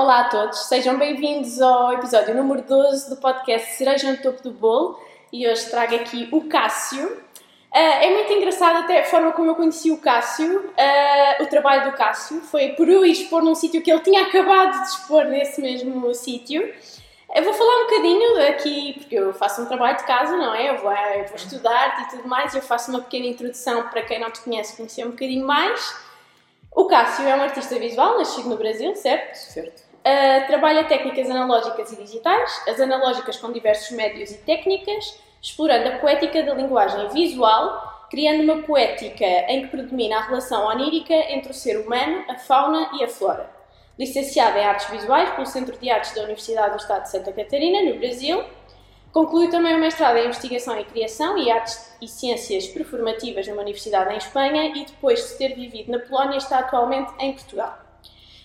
Olá a todos, sejam bem-vindos ao episódio número 12 do podcast Cereja no Topo do Bolo e hoje trago aqui o Cássio. Uh, é muito engraçado até a forma como eu conheci o Cássio, uh, o trabalho do Cássio, foi por eu expor num sítio que ele tinha acabado de expor nesse mesmo sítio. Eu vou falar um bocadinho aqui, porque eu faço um trabalho de casa, não é? Eu vou, eu vou estudar e tudo mais, eu faço uma pequena introdução para quem não te conhece conhecer um bocadinho mais. O Cássio é um artista visual, nascido no Brasil, certo? Certo. Uh, trabalha técnicas analógicas e digitais, as analógicas com diversos médios e técnicas, explorando a poética da linguagem visual, criando uma poética em que predomina a relação onírica entre o ser humano, a fauna e a flora. Licenciada em Artes Visuais pelo Centro de Artes da Universidade do Estado de Santa Catarina, no Brasil, Concluiu também o mestrado em Investigação e Criação e Artes e Ciências Performativas numa universidade em Espanha e depois de ter vivido na Polónia está atualmente em Portugal.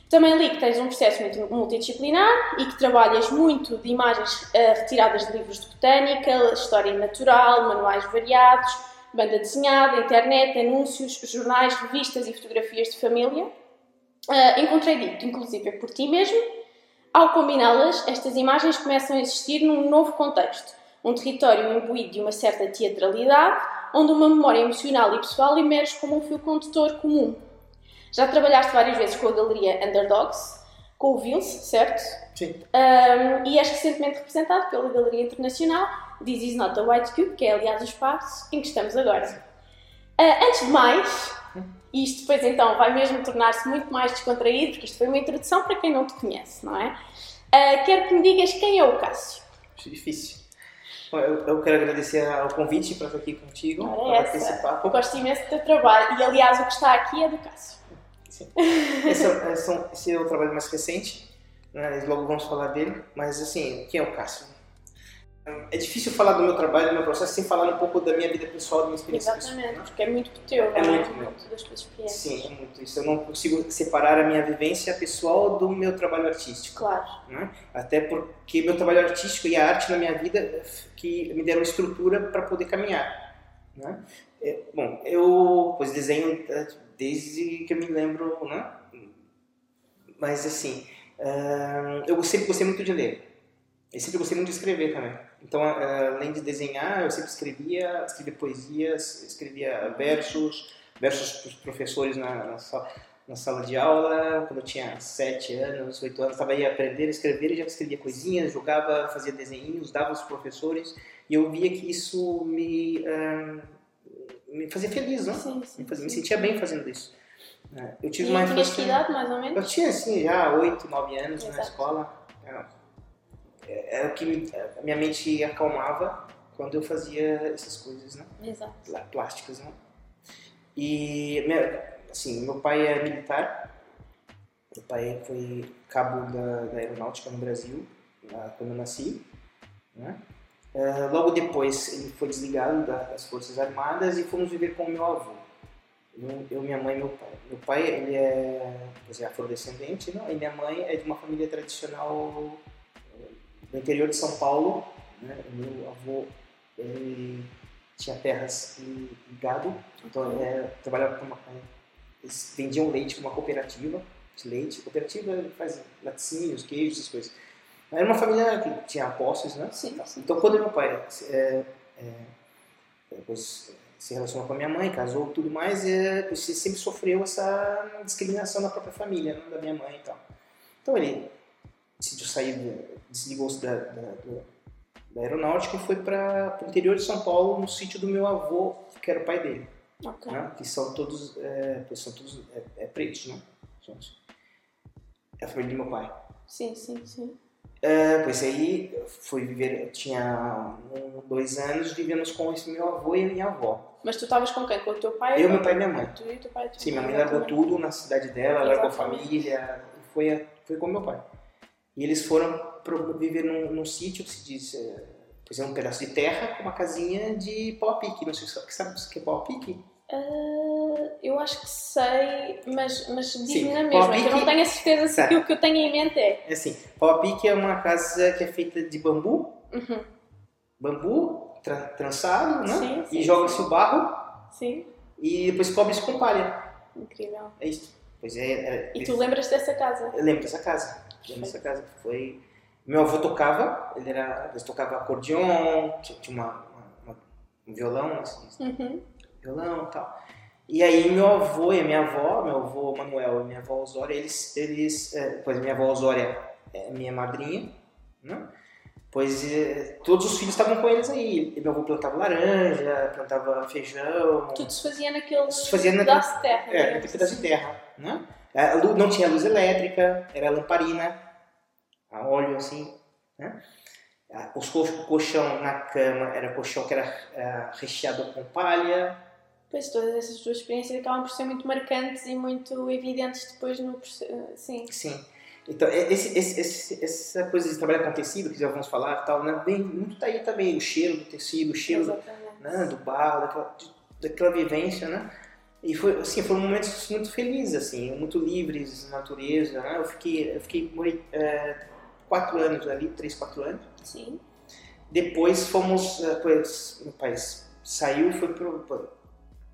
Também li que tens um processo multidisciplinar e que trabalhas muito de imagens uh, retiradas de livros de botânica, história natural, manuais variados, banda desenhada, internet, anúncios, jornais, revistas e fotografias de família. Uh, encontrei dito, inclusive, por ti mesmo, ao combiná-las, estas imagens começam a existir num novo contexto, um território imbuído de uma certa teatralidade, onde uma memória emocional e pessoal emerge como um fio condutor comum. Já trabalhaste várias vezes com a galeria Underdogs, com o Vince, certo? Sim. Um, e és recentemente representado pela Galeria Internacional This Is Not a White Cube, que é aliás o espaço em que estamos agora. Uh, antes de mais, e isto depois então vai mesmo tornar-se muito mais descontraído, porque isto foi uma introdução para quem não te conhece, não é? Uh, quero que me digas quem é o Cássio. Acho difícil. Bom, eu, eu, quero agradecer ao convite para estar aqui contigo, para participar. Eu gosto imenso do teu trabalho e aliás o que está aqui é do Cássio. Sim. Esse, é, esse é o trabalho mais recente, né? logo vamos falar dele, mas assim, quem é o Cássio? É difícil falar do meu trabalho, do meu processo, sem falar um pouco da minha vida pessoal, da minha experiência Exatamente, pessoal. porque é muito teu, É não muito é? meu. das tuas experiências. Sim, é muito isso. Eu não consigo separar a minha vivência pessoal do meu trabalho artístico. Claro. né? Até porque meu trabalho artístico e a arte na minha vida que me deram estrutura para poder caminhar. Né? É, bom, eu pois desenho é, desde que eu me lembro, né? Mas assim, ah, eu sempre gostei muito de ler. Eu sempre gostei muito de escrever também. Então, ah, além de desenhar, eu sempre escrevia, escrevia poesias, escrevia versos, versos para os professores na, na, sala, na sala de aula. Quando eu tinha sete anos, oito anos, estava aí a aprender a escrever e já escrevia coisinhas, jogava, fazia desenhinhos, dava aos professores. E eu via que isso me, ah, me fazia feliz, não? Sim, sim. Me, fazia, me sentia bem fazendo isso. É, Eu tive E uma infância- idade, mais ou eu menos? tinha assim já 8, 9 anos na Exato. escola. Era- Era o que me- a minha mente acalmava quando eu fazia essas coisas, né? Exato. Plá- Plásticas, né? E, assim, meu pai é militar. Meu pai foi cabo da, da aeronáutica no Brasil, lá quando eu nasci, né? Eh, logo depois ele foi desligado da- das Forças Armadas e fomos viver com meu avô. Eu, eu, minha mãe e meu pai. Meu pai ele é, dizer, afrodescendente, né? e minha mãe é de uma família tradicional eh, do interior de São Paulo. Né? Meu avô ele tinha terras e, gado, então ele é, trabalhava com uma, eles vendiam leite com uma cooperativa de leite. Cooperativa faz laticínios, queijos, essas coisas. Era uma família que tinha posses, né? Sim, sim. Então, quando meu pai é, é, depois se relacionou com a minha mãe, casou tudo mais, é, ele sempre sofreu essa discriminação da própria família, né, da minha mãe e tal. Então, ele decidiu sair, desligou-se da, da, da aeronáutica e foi para o interior de São Paulo, no sítio do meu avô, que era o pai dele, Ok. né, que são todos, é, são todos é, é pretos, né? Gente. É a família do meu pai. Sim, sim, sim. É, pois aí fui viver, eu tinha um, dois anos, vivemos com esse meu avô e a minha avó. Mas tu estavas com quem? Com o teu pai? Eu, meu pai e minha mãe. Tu e teu pai? tua Sim, minha mãe largou tudo na cidade dela, largou a família, foi, a- foi com meu pai. E eles foram pro, viver num, num sítio que se diz, é, pois é um pedaço de terra com uma casinha de pau a pique. Não sei se sabe, o que é pau Ah, eu acho que sei, mas, mas diz-me na mesma, que eu não tenho a certeza se Tá. que o que eu tenho em mente é. É assim, pau a pique é uma casa que é feita de bambu, Uhum. bambu tra- trançado, né? Sim, sim, e joga-se o barro Sim, e depois cobre-se com palha. incrível. É isso. Pois é, é E tu lembras dessa casa? eu lembro dessa casa. da nossa casa. Foi... Meu avô tocava, ele era, ele tocava acordeon, tinha tinha uma, uma- uma- um violão, assim, Uhum. Violão e tal. E aí meu avô e minha avó, meu avô Manuel e minha avó Osória, eles, eles é, pois minha avó Osória é minha madrinha, né? Pois é, todos os filhos estavam com eles aí. Meu avô plantava laranja, plantava feijão, Tudo se fazia naquele Se fazia naquele- pedaço de terra. é, digamos aquele pedaço de terra, né? Lu- Não tinha luz elétrica, era lamparina, a óleo assim, né? Os colchão na cama era colchão que era ah, recheado com palha, Pois todas essas duas experiências acabam por ser muito marcantes e muito evidentes depois no proce- sim. Sim. Então, esse, esse, esse- essa coisa de trabalhar com tecido, que já vamos falar tal, né? Bem, muito tá aí também, o cheiro do tecido, o cheiro Exatamente. né, do barro, daquela, daquela vivência, né? E foi, assim, foram momentos muito felizes, assim, muito livres, natureza, né? Eu fiquei, eu fiquei, morei é, quatro anos ali, três, quatro anos. Sim. Depois fomos, é, pois, meu pai saiu e foi pro-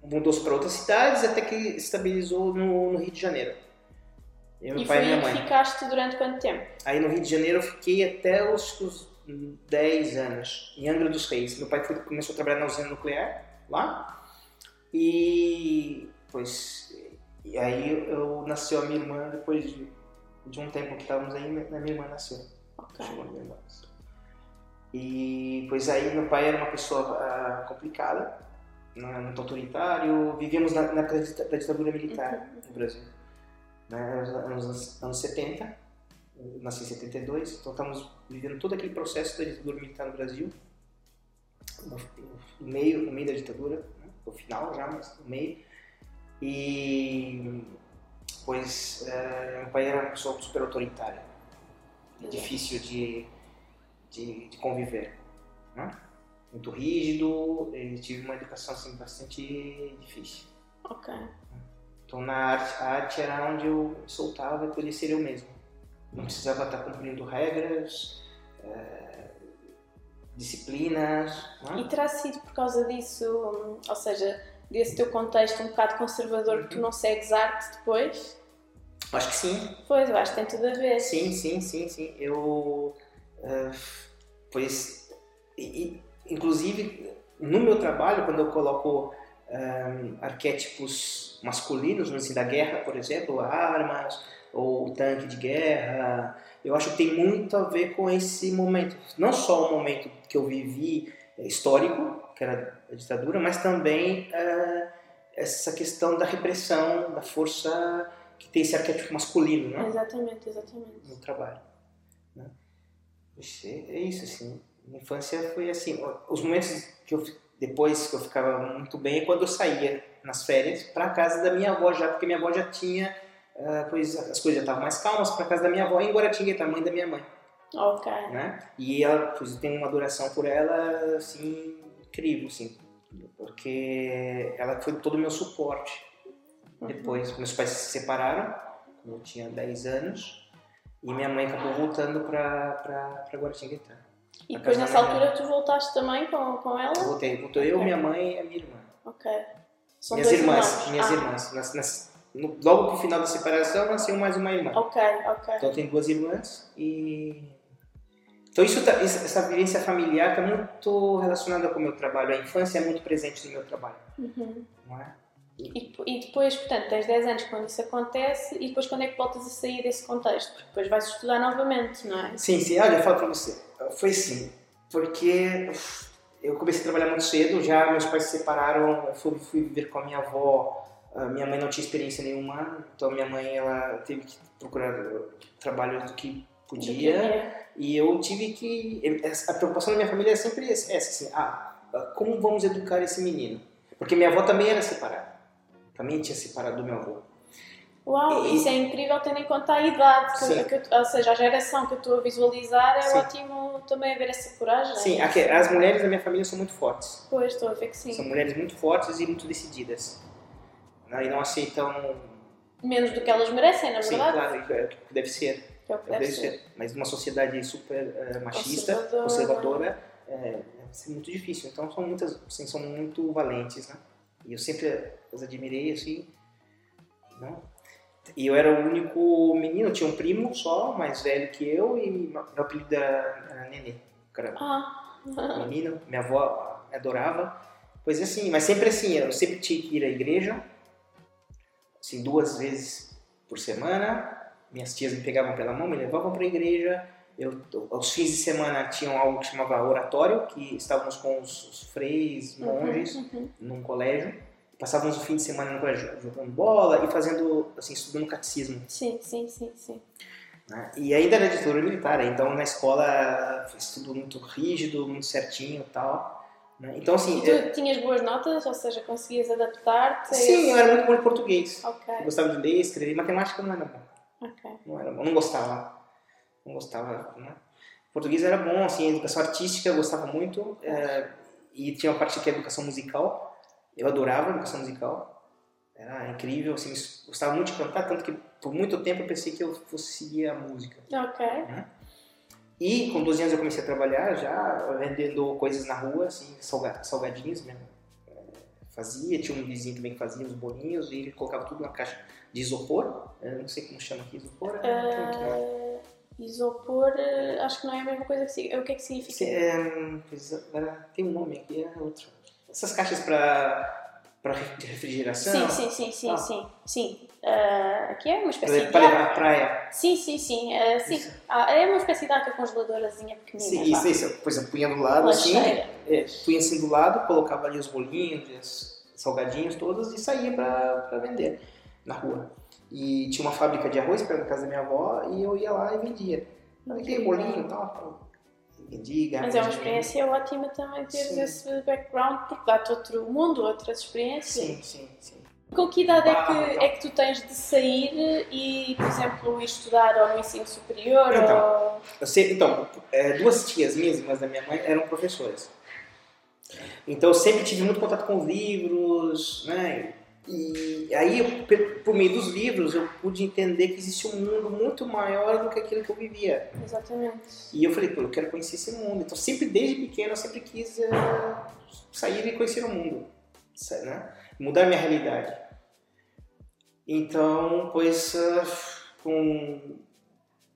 mudou-se para outras cidades até que estabilizou no, no Rio de Janeiro. Eu, E pai foi e minha mãe. ficaste durante quanto tempo? Aí no Rio de Janeiro eu fiquei até os, os 10 anos, em Angra dos Reis. Meu pai foi- começou a trabalhar na usina nuclear lá. E pois e aí eu nasceu a minha irmã depois de, de um tempo que estávamos aí, minha minha irmã nasceu. Ok. Chegou a minha irmã. E pois aí meu pai era uma pessoa ah, complicada, né, muito autoritário. Vivíamos na, na época da dita- da ditadura militar no Brasil, né, nos anos, anos 70. Eu nasci em 72, então estamos vivendo todo aquele processo da ditadura militar no Brasil. No, meio, no meio da ditadura, né, no final já, mas no meio. E pois eh, meu pai era uma pessoa super autoritária, difícil de, de, de conviver, né? Muito rígido, e tive uma educação assim, bastante difícil. Ok. Então na arte, a arte era onde eu soltava e podia ser eu mesmo. Não precisava estar cumprindo regras, eh, disciplinas. Né? E terá sido por causa disso, ou seja, desse teu contexto um bocado conservador que tu não segues arte depois? Acho que sim, Pois, eu acho que tem tudo a ver. sim, sim, sim, sim. Eu, eh, pois, e, inclusive no meu trabalho, quando eu coloco eh, arquétipos masculinos, no assim, da guerra, por exemplo, armas ou o tanque de guerra, eu acho que tem muito a ver com esse momento. Não só o momento que eu vivi eh, histórico, que era a ditadura, mas também eh, essa questão da repressão, da força que tem esse arquétipo masculino, né? Exatamente, exatamente. no trabalho. Né? É isso, assim. Minha infância foi assim. Os momentos que eu depois que eu ficava muito bem é quando eu saía nas férias para casa da minha avó já, porque minha avó já tinha, ah, pois as coisas já estavam mais calmas para casa da minha avó em Guaratinguetá, mãe da minha mãe, Ok. né? E ela, pois eu tenho uma adoração por ela assim incrível, assim, porque ela foi todo o meu suporte. Uhum. Depois, meus pais se separaram, eu tinha 10 anos, e minha mãe acabou voltando para Guaratinguetá. E depois nessa altura tu voltaste também com, com ela? Eu voltei, voltou eu, minha mãe e a minha irmã. Ok. São minhas irmãs, irmãos. minhas Ah, irmãs. Nas- nas- no- logo pro final da separação nasceu mais uma irmã. Ok, ok. Então tenho duas irmãs e. Então isso tá- essa essa vivência familiar está muito relacionada com o meu trabalho. A infância é muito presente no meu trabalho, Uhum. não é? E, e depois, portanto, tens 10 anos quando isso acontece e depois quando é que voltas a sair desse contexto? Porque depois vais estudar novamente, não é? Sim, sim. Olha, eu falo pra você. Foi assim, porque eu comecei a trabalhar muito cedo, já meus pais se separaram, eu fui, fui viver com a minha avó. A minha mãe não tinha experiência nenhuma, então minha mãe ela teve que procurar trabalho do que podia. E eu tive que. A preocupação da minha família é sempre essa, assim: ah, como vamos educar esse menino? Porque minha avó também era separada. Também tinha separado do meu avô. Uau, E- isso é incrível tendo em conta a idade, que- Sim. que ou seja, a geração que eu estou a visualizar é Sim. ótimo também haver essa coragem. Sim, aqui, as mulheres da minha família são muito fortes. Pois, estou a ver que sim. São mulheres muito fortes e muito decididas. Né, E não aceitam. Menos do que elas merecem, na Sim, verdade. claro, é o que deve ser. Que é o que é o que deve deve ser. ser. Mas numa sociedade super eh, machista, Conservadora. conservadora, é, deve ser muito difícil. Então são muitas, assim, são muito valentes, né? E eu sempre as admirei assim, não? E eu era o único menino, tinha um primo só, mais velho que eu, e meu apelido era, era Nenê. Caramba. Ah. menino, minha avó adorava. Pois assim, mas sempre assim, eu sempre tinha que ir à igreja, assim, duas vezes por semana. Minhas tias me pegavam pela mão, me levavam para a igreja. Eu, aos fins de semana tinham algo que chamava oratório, que estávamos com os, os freis, monges, Uhum. num colégio. Passávamos o fim de semana no colégio jogando bola e fazendo, assim, estudando catecismo. Sim, sim, sim, sim. né? E ainda era ditadura militar, então na escola foi tudo muito rígido, muito certinho e tal. né? Então, assim, E eu- tu tinhas boas notas, ou seja, conseguias adaptar-te? sim, eu era muito bom em português. Ok, Eu gostava de ler, escrever, matemática não era bom. ok. Não era bom, não gostava. Não gostava, né? Português era bom, assim, educação artística eu gostava muito. é, e tinha uma parte que é educação musical. Eu adorava educação musical. Era incrível, assim, gostava muito de cantar, tanto que por muito tempo eu pensei que eu fosse seguir a música. Ok. E com 12 anos eu comecei a trabalhar já, vendendo coisas na rua, assim, salga- salgadinhos mesmo. É, Fazia, tinha um vizinho também que fazia os bolinhos e ele colocava tudo na caixa de isopor. Eu não sei como chama aqui, isopor. é- isopor, eh, acho que não é a mesma coisa que O que é que significa? Se- é, tem um nome aqui, é outro. Essas caixas para para refrigeração. Sim, sim, sim, sim, Ah. sim. sim. Ah, aqui é uma espécie Para, de. para levar à praia. Sim, sim, sim. ah, sim. Ah, é uma espécie de arca congeladorazinha pequenina. Sim, isso, isso. Pois eu punha do lado assim, é, punha assim do lado, colocava ali os bolinhos, os salgadinhos todos e saía para vender na rua. E tinha uma fábrica de arroz perto da casa da minha avó e eu ia lá e vendia. Aquele bolinho e tal, tal. Vendia, Mas é uma experiência ótima também teres Sim. esse background, porque dá-te outro mundo, outras experiências. Sim, sim, sim. Com que idade é Ah, que, então. é que tu tens de sair e, por exemplo, ir estudar ou no ensino superior? Então. ou... Eu sei, então, é, duas tias minhas, irmãs da minha mãe, eram professoras. Então eu sempre tive muito contato com os livros, né? E aí, por meio dos livros, eu pude entender que existe um mundo muito maior do que aquilo que eu vivia. Exatamente. E eu falei, pô, eu quero conhecer esse mundo. Então, sempre desde pequeno, eu sempre quis eh, sair e conhecer o mundo, né? Mudar minha realidade. Então, pois, ah, com,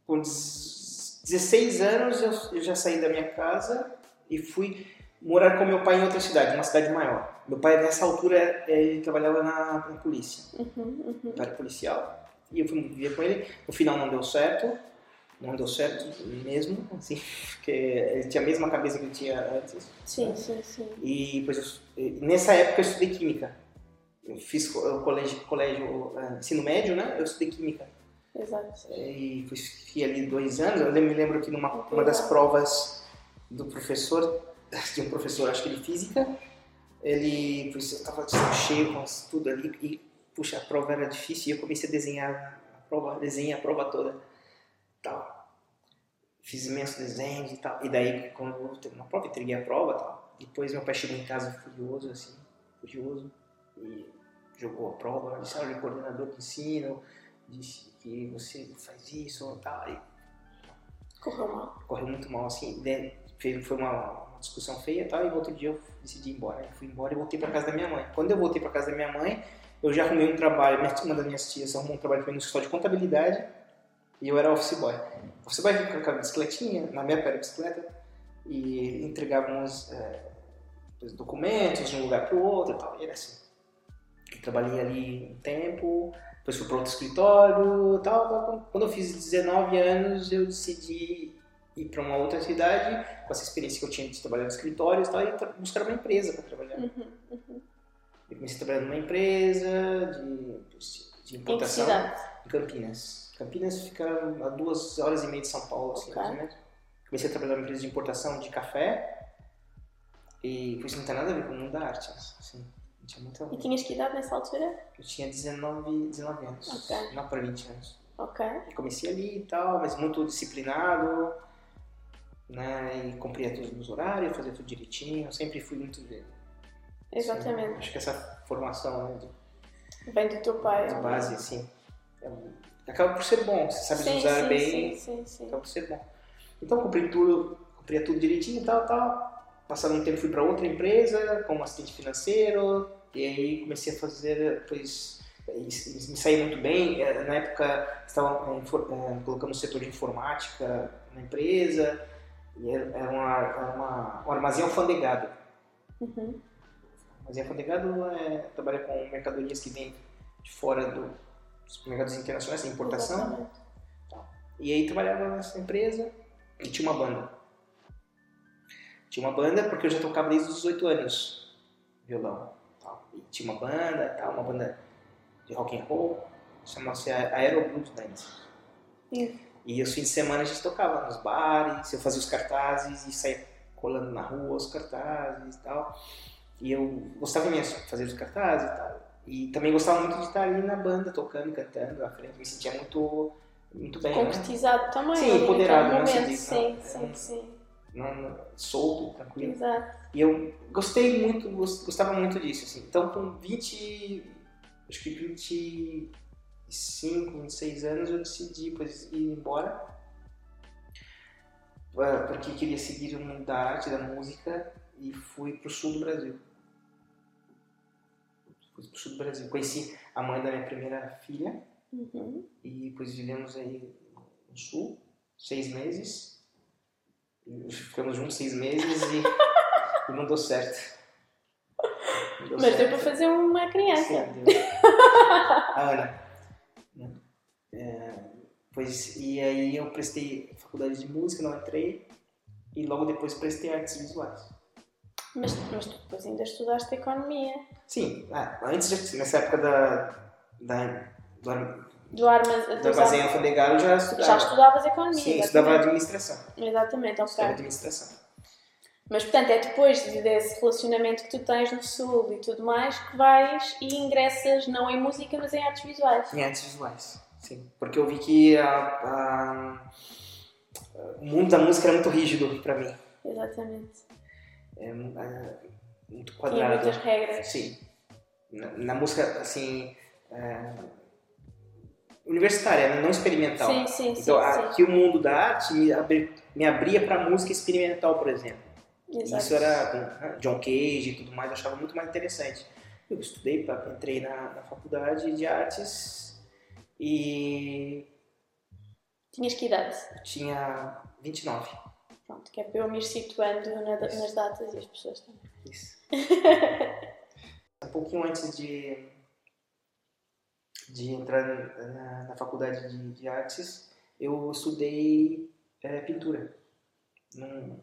com 16 anos, eu, eu já saí da minha casa e fui morar com meu pai em outra cidade, uma cidade maior. Meu pai, nessa altura, eh, ele trabalhava na, na polícia Uhum, uhum. era policial. E eu fui viver com ele. No final não deu certo. Não deu certo mesmo, assim, porque ele tinha a mesma cabeça que eu tinha antes. Sim, sim, sim. E depois eu- nessa época eu estudei química. Eu fiz o colégio, colégio ah, ensino médio, né? Eu estudei química. Exato. E fui- fiquei ali dois anos. Eu me lembro que numa uma das provas do professor, de um professor, acho que de física, ele, estava cheio com tudo ali e, puxa, a prova era difícil e eu comecei a desenhar a prova, desenhei a prova toda, tal. Fiz imensos desenhos e tal. E daí, quando eu terminei a prova, entreguei a prova tal. Depois meu pai chegou em casa furioso, assim, furioso, e jogou a prova, disse, olha, o coordenador de ensino disse que você faz isso tal. E Correu mal. correu muito mal, assim? Fez- foi uma discussão feia e tal, e no outro dia eu decidi ir embora. Eu fui embora e voltei para casa da minha mãe. Quando eu voltei para casa da minha mãe, eu já arrumei um trabalho, uma das minhas tias arrumou um trabalho para mim no escritório de contabilidade, e eu era office boy. Office boy aquela bicicletinha, na minha era bicicleta, e entregávamos é, os documentos de um lugar para o outro e tal, e era assim. Eu trabalhei ali um tempo, depois fui para outro escritório tal, tal, tal. Quando eu fiz 19 anos, eu decidi ir para uma outra cidade, com essa experiência que eu tinha de trabalhar no escritório e tal, e buscar uma empresa para trabalhar. Uhum, uhum. Eu comecei a trabalhar numa empresa de, de Em que importação em Campinas. Campinas fica a duas horas e meia de São Paulo, assim, Ok. mais ou menos. Comecei a trabalhar numa empresa de importação de café e isso não tem nada a ver com o mundo da arte, assim, não tinha muito a ver. E tinhas que idade nessa altura? Eu tinha 19, 19 anos, Ok. não para 20 anos. Ok. E comecei ali e tal, mas muito disciplinado, né? E cumpria todos os horários, fazia tudo direitinho, sempre fui muito de, Exatamente. Acho que essa formação né, Vem do teu pai. de base, assim, é acaba por ser bom, você sabe sim, usar sim, bem, Sim, sim, sim. acaba por ser bom. Então cumpri tudo, cumpria tudo direitinho e tal, tal. Passado um tempo fui para outra empresa como assistente financeiro e aí comecei a fazer, depois me saí muito bem. É, na época, estavam é, colocando o setor de informática na empresa, e era, uma, era uma, um armazém alfandegado. Uhum. Armazém alfandegado é, trabalha com mercadorias que vêm de fora do, dos mercados internacionais, de importação. Tá. E aí trabalhava nessa empresa e tinha uma banda. Tinha uma banda porque eu já tocava desde os 18 anos violão. Tal. E tinha uma banda, tal, uma banda de rock and roll, chamava-se Aero Blues Band. Sim. E os fins de semana a gente tocava nos bares, eu fazia os cartazes e saía colando na rua os cartazes e tal. E eu gostava imenso de fazer os cartazes e tal. E também gostava muito de estar ali na banda, tocando, cantando à frente. Me sentia muito, muito bem. Né? Concretizado né? também. Sim, empoderado. Momento, né? sim, sim, sim. Não, não, solto, tranquilo. Exato. E eu gostei muito, gostava muito disso. Assim. Então, com 20, acho que 25, 26 anos, eu decidi pois, ir embora. Porque queria seguir o mundo da arte, da música, e fui para o sul do Brasil. Fui para o sul do Brasil. Conheci a mãe da minha primeira filha, uhum. e depois vivemos aí no sul, seis meses. Ficamos juntos seis meses e, e não deu certo. Deu Mas deu para fazer uma criança. Sim, deu. a Ana. É, pois, e aí eu prestei faculdade de música, não entrei. E logo depois prestei artes visuais. Mas, mas tu depois ainda estudaste economia. Sim, ah, antes, nessa época da, da, do, do, armaz, do armazém alfandegário já estudava. Já estudavas economia. Sim, exatamente. estudava administração. Exatamente, ok. Estudava administração. Mas, portanto, é depois desse relacionamento que tu tens no Sul e tudo mais que vais e ingressas não em música, mas em artes visuais. Em artes visuais, sim. Porque eu vi que a, a, o mundo da música era muito rígido para mim. Exatamente. É, é, muito quadrado. Tinha muitas regras. Sim. Na, na música, assim... É, universitária, né? não experimental. Sim, sim, então, sim, aqui o mundo da arte me, abri, me abria para música experimental, por exemplo. Exato. Isso era né, John Cage e tudo mais, eu achava muito mais interessante. Eu estudei, entrei na, na faculdade de artes e. Tinhas que idade? tinha 29. Pronto, que é para eu me ir situando na, nas datas e as pessoas também. Isso. um pouquinho antes de, de entrar na, na faculdade de, de, artes, eu estudei é, pintura. Num,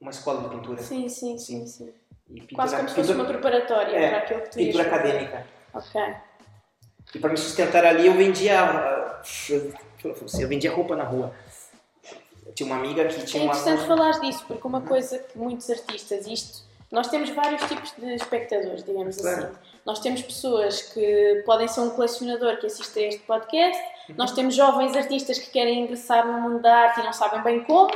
uma escola de pintura. Sim, sim, sim. sim. Pintura, Quase como se fosse uma preparatória é, para aquilo que tu Pintura acadêmica. Ok. E para me sustentar ali eu vendia. Eu vendia roupa na rua. Eu tinha uma amiga que tinha é uma. É interessante falar disso, porque uma coisa que muitos artistas, isto. Nós temos vários tipos de espectadores, digamos claro. assim. Nós temos pessoas que podem ser um colecionador que assiste a este podcast, uhum. nós temos jovens artistas que querem ingressar no mundo da arte e não sabem bem como,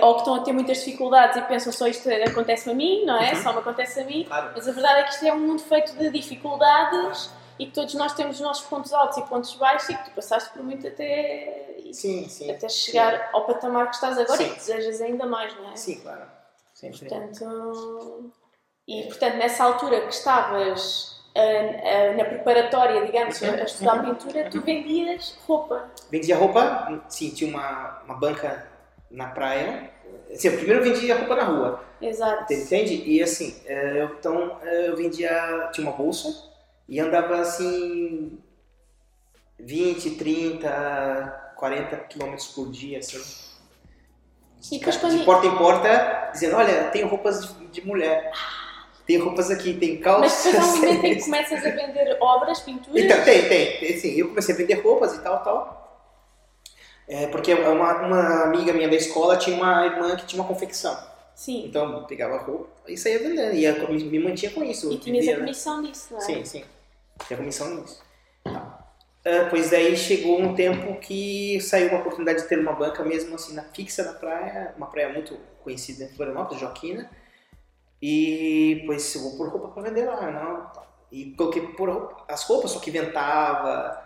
ou que estão a ter muitas dificuldades e pensam só isto acontece a mim, não é? Uhum. Só me acontece a mim. Claro. Mas a verdade é que isto é um mundo feito de dificuldades e que todos nós temos os nossos pontos altos e pontos baixos e que tu passaste por muito até, sim, sim, até chegar sim. ao patamar que estás agora e que desejas ainda mais, não é? Sim, claro. Sim, portanto, e portanto, nessa altura que estavas uh, uh, na preparatória, digamos, uhum. a estudar uhum. pintura, tu vendias roupa. Vendia roupa, sim, tinha uma, uma banca na praia. Assim, primeiro eu vendia roupa na rua. Exato. Entende? E assim, é, eu, então é, eu vendia, tinha uma bolsa e andava assim 20, 30, 40 quilômetros por dia, assim. E de, quando... de porta em porta, dizendo, olha, tenho roupas de, de mulher. Tem roupas aqui, tem calças. Mas depois há um momento em que começas a vender obras, pinturas? Então, tem, tem. tem sim, eu comecei a vender roupas e tal, tal. É, porque uma, uma amiga minha da escola tinha uma irmã que tinha uma confecção. Sim. Então eu pegava roupa e saía vendendo. E eu me, mantinha com isso. E tinha a comissão disso, não é? Sim, sim. Tinha comissão nisso. Uh, pois daí chegou um tempo que saiu uma oportunidade de ter uma banca mesmo assim na fixa da praia, uma praia muito conhecida em Florianópolis, Joaquina. E pois eu vou pôr roupa para vender lá, não? E coloquei por as roupas, só que ventava,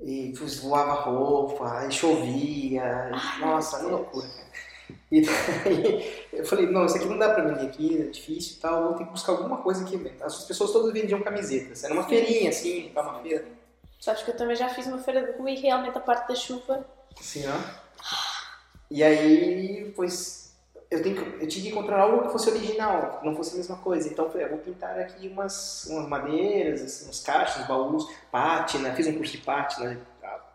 e voava roupa, e chovia, Ai, nossa, que loucura. E daí eu falei, não, isso aqui não dá pra vender aqui, é difícil e tal, vou ter que buscar alguma coisa que As pessoas todas vendiam camisetas, era uma feirinha assim, tá, uma feira. Sabes que eu também já fiz uma feira de rua e realmente a parte da chuva. Sim, ó. E aí, pois, eu, tenho que, eu tinha que encontrar algo que fosse original, que não fosse a mesma coisa. Então eu falei, ah, vou pintar aqui umas, umas madeiras, assim, uns caixas, uns baús, pátina, fiz um curso de pátina,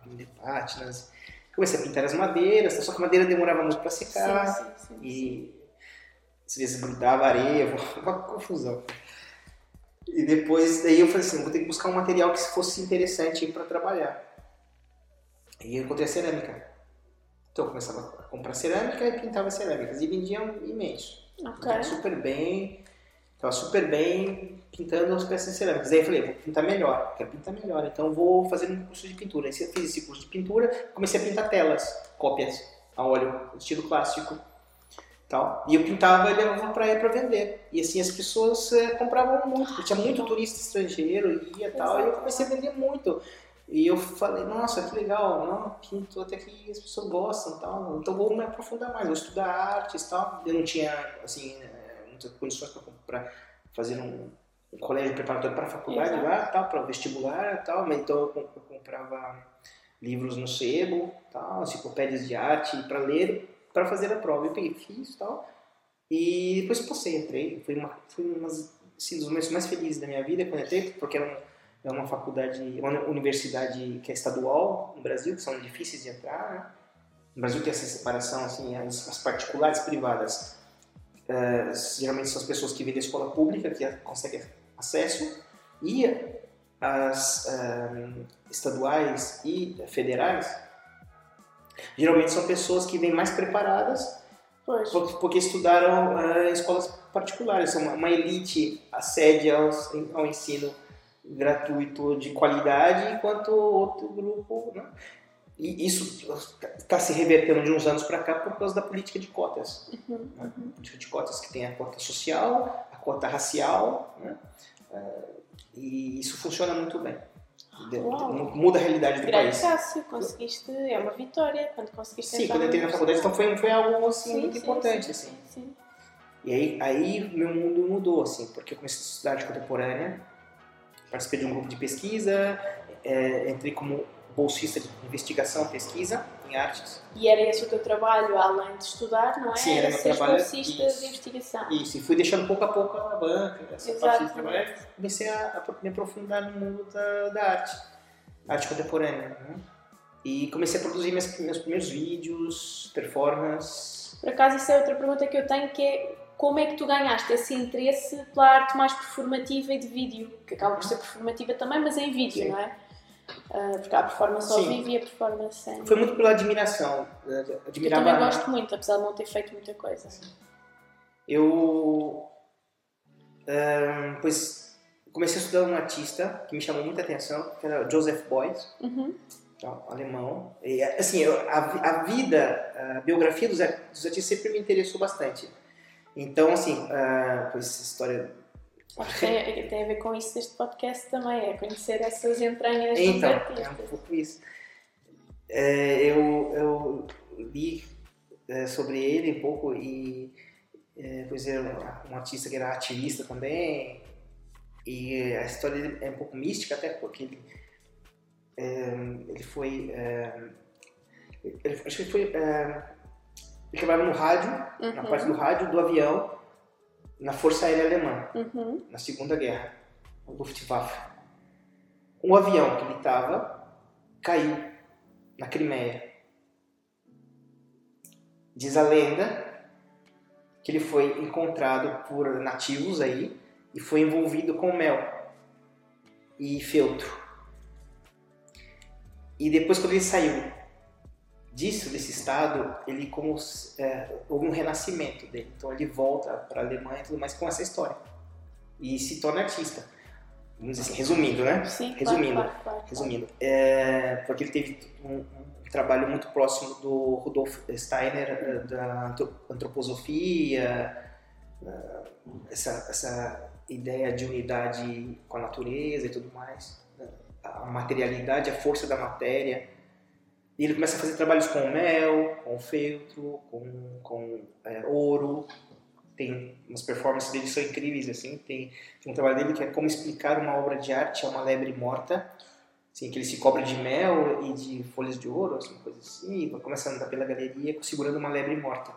de pátinas. Comecei a pintar as madeiras, só que a madeira demorava muito para secar. Sim, sim, sim, e às vezes grudava areia, uma confusão. E depois, daí eu falei assim, vou ter que buscar um material que fosse interessante para trabalhar. E eu encontrei a cerâmica. Então eu começava a comprar cerâmica e pintava cerâmicas. E vendiam imenso. Ok. super bem, estava super bem pintando as peças cerâmicas. Aí eu falei, vou pintar melhor, quero pintar melhor, então vou fazer um curso de pintura. Aí fiz esse curso de pintura, comecei a pintar telas, cópias a óleo, estilo clássico. Tal. E eu pintava e levava para para vender. E assim as pessoas é, compravam muito, porque tinha muito turista estrangeiro e ia tal, e eu comecei a vender muito. E eu falei, nossa, que legal, não, pinto até que as pessoas gostam tal, então vou me aprofundar mais, vou estudar artes tal. Eu não tinha, assim, é, muitas condições para fazer um, um, colégio preparatório para a faculdade Exato. lá, tal, para vestibular tal, mas então eu, eu comprava livros no sebo, tal, enciclopédias de arte para ler, para fazer a prova. Eu peguei, fiz tal, e depois passei, entrei, foi uma, foi uma assim, dos momentos mais felizes da minha vida quando entrei, porque era um é uma faculdade, uma universidade que é estadual no Brasil, que são difíceis de entrar. Né? No Brasil tem essa separação, assim, as, as particulares privadas uh, geralmente são as pessoas que vêm da escola pública que conseguem acesso e as uh, estaduais e federais geralmente são pessoas que vêm mais preparadas porque, estudaram uh, em escolas particulares, são uma, uma elite acede aos, ao ensino gratuito de qualidade, enquanto outro grupo. Né? E isso está se revertendo de uns anos para cá por causa da política de cotas. Uhum, né? uhum. Política de cotas que tem a cota social, a cota racial, né? Uh, e isso funciona muito bem. Uau. Muda a realidade do Grande país. fácil, conseguiste, é uma vitória quando conseguiste Sim, quando eu entrei na faculdade, então foi, foi algo assim, sim, muito sim, importante. Sim, assim. sim, E aí, aí meu mundo mudou, assim, porque eu comecei a estudar arte contemporânea, participei de um grupo de pesquisa, é, entrei como bolsista de investigação, pesquisa em artes. E era esse o teu trabalho, além de estudar, não é? Sim, era, meu trabalho. bolsista isso, de investigação. Isso, e fui deixando pouco a pouco a banca, essa Exatamente. parte de trabalho, comecei a, a, me aprofundar no mundo da, da arte, arte contemporânea. Né? E comecei a produzir meus, meus primeiros vídeos, performances. Por acaso, isso é outra pergunta que eu tenho, que é como é que tu ganhaste esse interesse pela arte mais performativa e de vídeo? Que acaba por ser performativa também, mas é em vídeo, Sim. não é? Uh, porque há a performance ao vivo e a performance sem. Foi muito pela admiração. Admirava... Eu também gosto muito, apesar de não ter feito muita coisa. Eu. Um, pois comecei a estudar um artista que me chamou muita atenção, que era Joseph Beuys, uhum. então, alemão. E, assim, a, a vida, a biografia dos, dos artistas sempre me interessou bastante. Então, assim, uh, essa história. Acho que tem, tem, a ver com isso deste podcast também, é conhecer essas entranhas então, dos artistas. É um pouco isso. É, eu, eu li é, sobre ele um pouco e é, pois é um, um artista que era ativista também e a história dele é um pouco mística até porque ele, é, ele foi é, ele, acho que foi ele trabalhava no rádio, uhum. na parte do rádio do avião, na Força Aérea Alemã, uhum. na Segunda Guerra, o Luftwaffe. Um avião que ele estava caiu na Crimeia. Diz a lenda que ele foi encontrado por nativos aí e foi envolvido com mel e feltro. E depois quando ele saiu disso, desse estado, ele como é, houve um renascimento dele. Então ele volta para a Alemanha e tudo mais com essa história e se torna artista. Vamos dizer assim, resumindo, né? Sim, resumindo, claro, claro, claro. resumindo, é, porque ele teve um, um, trabalho muito próximo do Rudolf Steiner é, da antroposofia, é, essa, essa ideia de unidade com a natureza e tudo mais, a materialidade, a força da matéria E ele começa a fazer trabalhos com mel, com feltro, com, com é, ouro. Tem umas performances dele que são incríveis, assim. Tem, tem um trabalho dele que é como explicar uma obra de arte a uma lebre morta. Assim, que ele se cobre de mel e de folhas de ouro, assim, coisa assim, e começa a andar pela galeria segurando uma lebre morta.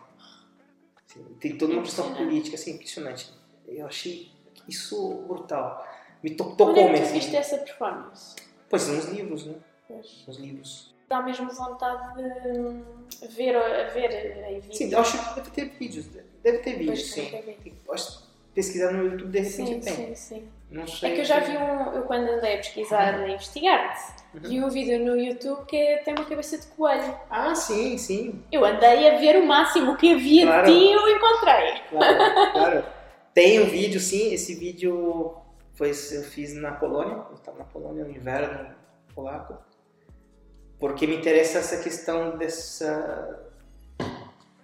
Assim, tem toda uma questão política, assim, impressionante. Eu achei isso brutal. Me to tocou Onde é que mesmo. viste essa performance? Pois, nos livros, né? Pois. Nos livros. Dá mesmo vontade de hum, ver, ver aí vídeos. Sim, acho que deve ter vídeos. Deve ter vídeos, sim. acho que pesquisar no YouTube de repente sim, tem. sim, sim. Não sei. É que eu já vi um, eu quando andei a pesquisar, a investigar-te, Uhum. vi um vídeo no YouTube que é- tem uma cabeça de coelho. Ah, sim, sim. Eu andei a ver o máximo que havia Claro. de ti e eu encontrei. Claro, claro. Tem um vídeo, sim. Esse vídeo foi, eu fiz na Polônia. Eu estava na Polônia no inverno polaco. Porque me interessa essa questão dessa.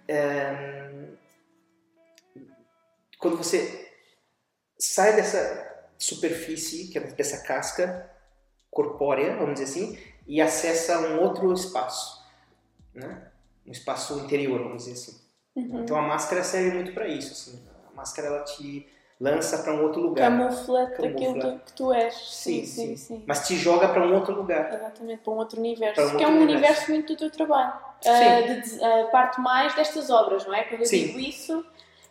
é, quando você sai dessa superfície, que é dessa casca corpórea, vamos dizer assim, e acessa um outro espaço, né? Um espaço interior, vamos dizer assim. Uhum. Então a máscara serve muito para isso, assim. A máscara ela te lança para um outro lugar, Camufla. aquilo que, que tu és. Sim, Sim, sim, sim. mas te joga para um outro lugar. Exatamente, para um outro universo. Um que é outro um universo. universo muito do teu trabalho. Sim. Ah, de- a parte mais destas obras, não é? Quando eu Sim. digo isso,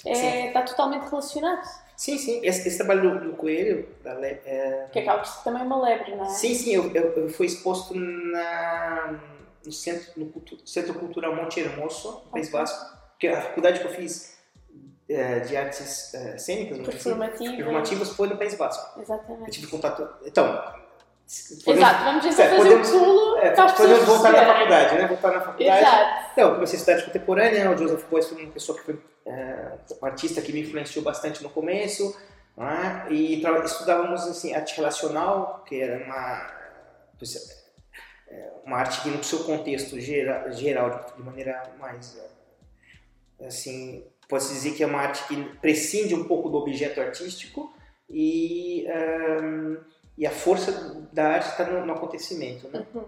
é, está totalmente relacionado. Sim, sim. Esse, esse trabalho do, do coelho, da le- é, Que acaba por ser também uma lebre, não é? sim, sim, eu, eu, eu fui exposto na no centro, no cultu- centro cultural Monte Hermoso, no País Ok. Basco, que a faculdade que eu fiz é, de artes é, cênicas, dizer Performativas. performativas, foi no País Basco. Eu Exatamente. tive contato. Então, podemos- Exato, vamos então Certo, fazer podemos- um pulo É, para as pessoas podemos voltar na faculdade, né? Voltar na faculdade. Exato. Então, eu comecei a estudar contemporânea, o Joseph Beuys foi uma pessoa que foi é, um artista que me influenciou bastante no começo, né? e estudávamos assim, arte relacional, que era uma, pois, é, uma arte que no seu contexto gera, geral, de, maneira mais, é, assim, pode-se dizer que é uma arte que prescinde um pouco do objeto artístico e, é, e a força da arte está no, no acontecimento, né? Uhum.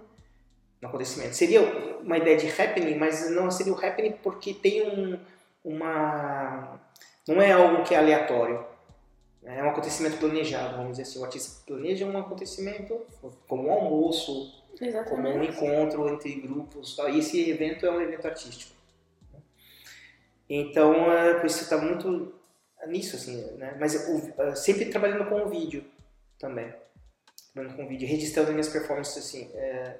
no acontecimento. Seria uma ideia de happening, mas não seria o happening porque tem um, uma. Não é algo que é aleatório. É um acontecimento planejado, vamos dizer assim. O artista planeja um acontecimento, como um almoço, como um Exatamente. encontro entre grupos. Tal. E esse evento é um evento artístico. Então, é, por isso está muito nisso, assim, né? Mas é, sempre trabalhando com o vídeo também. Trabalhando com o vídeo, registrando minhas performances, assim, é,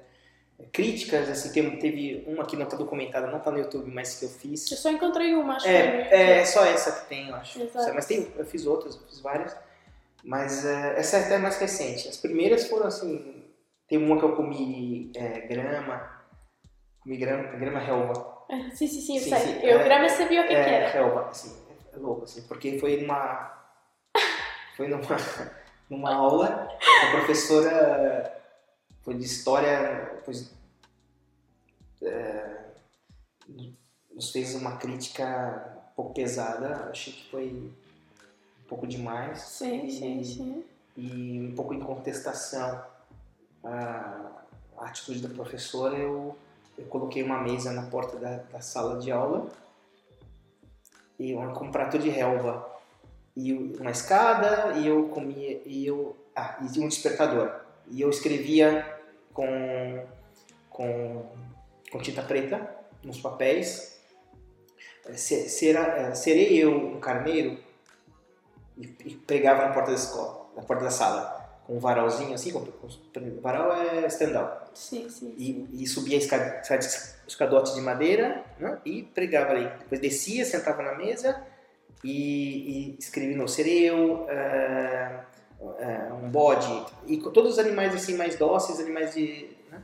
críticas, assim, tem, teve uma que não está documentada, não está no YouTube, mas que eu fiz. Eu só encontrei uma, acho que foi no É, é só essa que tem, eu acho. Exato. Mas tem, eu fiz outras, eu fiz várias. Mas é, essa é até mais recente. As primeiras foram assim. Tem uma que eu comi é, grama. Comi grama, grama relva. Sim, sim, sim, eu Sim, sei. sim, eu é- sabia o que, é que É, era. relva, assim, é louco, assim, porque foi numa. Foi numa, numa aula, a professora foi de história, pois, é, nos fez uma crítica um pouco pesada, achei que foi um pouco demais. Sim, e, sim, sim. E um pouco em contestação à atitude da professora, eu, eu coloquei uma mesa na porta da, da sala de aula e um, com um prato de relva e uma escada e eu comia e eu ah, e um despertador. E eu escrevia com com, com tinta preta nos papéis. Eh, se- eh, serei eu um carneiro? E, e pregava na porta da escola na porta da sala com um varalzinho assim com, com, varal é stand-up Sim, sim. e, e subia escada, escadote de madeira né? e pregava ali. Depois descia, sentava na mesa e, e escrevia no sereu, eh, eh, um bode, e com todos os animais assim mais dóceis, animais de... né?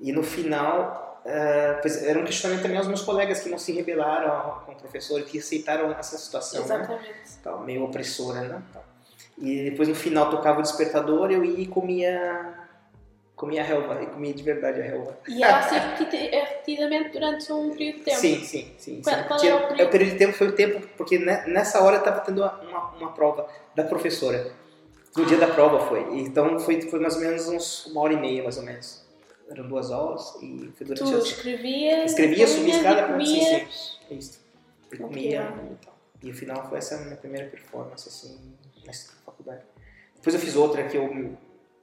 E no final, eh, pois, era um questionamento também aos meus colegas que não se rebelaram com o professor, que aceitaram essa situação, né? Exatamente. Tal, meio opressora, né? Tal. E depois no final tocava o despertador, eu ia e comia comia a relva, e comia de verdade a relva. E era assim repeti- repetidamente durante um período de tempo. Sim, sim, sim. Qual- sim. qual Tinha- é o período? período de tempo foi o tempo, porque ne- nessa hora estava tendo uma, uma, prova da professora. No dia da prova foi. Então foi, foi mais ou menos uns, uma hora e meia, mais ou menos. eram duas aulas e foi durante Tu as- escrevias, Escrevia, subia escada, e sim, sim. É isso. E comia e tal. E o final foi essa minha primeira performance, assim, nessa faculdade. Depois eu fiz outra que eu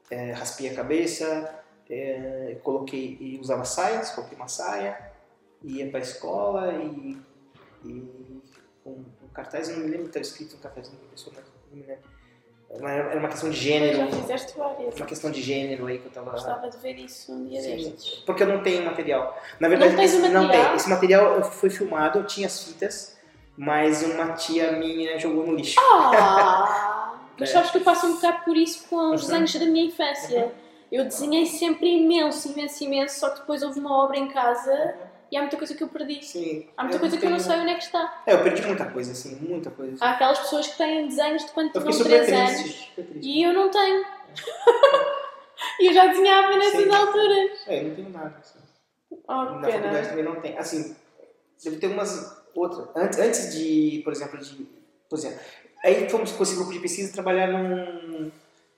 é, raspei a cabeça, é, coloquei e usava saias, coloquei uma saia, ia pra escola e, e com um cartaz, eu não me lembro de estar escrito um cartaz, não pessoa, mas não me lembro. Era uma questão de gênero, Já fizeste várias. uma questão de gênero aí que eu tava... Gostava de ver isso um dia destes. porque eu não tenho material. Na verdade, Não esse, o não material? tem. Esse material foi filmado, eu tinha as fitas, mas uma tia minha jogou no lixo. Ah! Mas sabes que eu passo um bocado por isso com os desenhos da minha infância. Eu desenhei sempre imenso, imenso, imenso, só que depois houve uma obra em casa e há muita coisa que eu perdi. Sim. Há muita coisa que eu não sei onde é que está. É, eu perdi muita coisa, assim, muita coisa. Há aquelas pessoas que têm desenhos de quando tinham super 3 triste. anos e eu não tenho. E eu já desenhava nessas Sim. alturas. É, eu não tenho nada. Assim. Oh, Na faculdade pena. também não tem. Assim, deve ter umas outras. Antes, antes de, por exemplo, de. Por exemplo, aí fomos com esse grupo de pesquisa trabalhar num,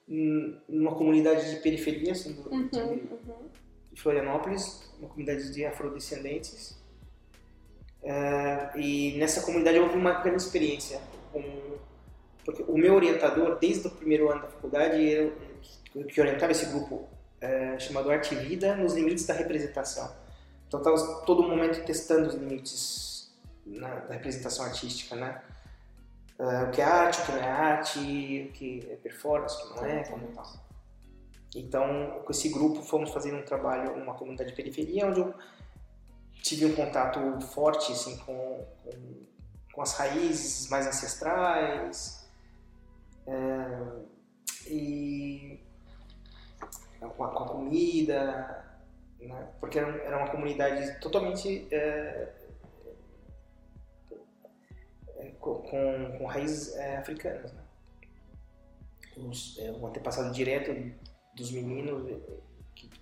num- numa comunidade de periferia, assim, do, Uhum, de, uhum. de Florianópolis, uma comunidade de afrodescendentes. Eh, e nessa comunidade eu tive uma grande experiência. Porque o meu orientador, desde o primeiro ano da faculdade, eu, que- orientava esse grupo eh, chamado Arte e Vida nos limites da representação. Então estava todo momento testando os limites na- da representação artística, né? Eh, o que é arte, o que não é arte, o que é performance, o que não é, como tal. Então, com esse grupo, fomos fazer um trabalho numa comunidade de periferia, onde eu tive um contato forte assim, com, com, com as raízes mais ancestrais é, e com a, com a comida, né? porque era, era uma comunidade totalmente é, com, com, raízes é, africanas. Né? É, um antepassado direto dos meninos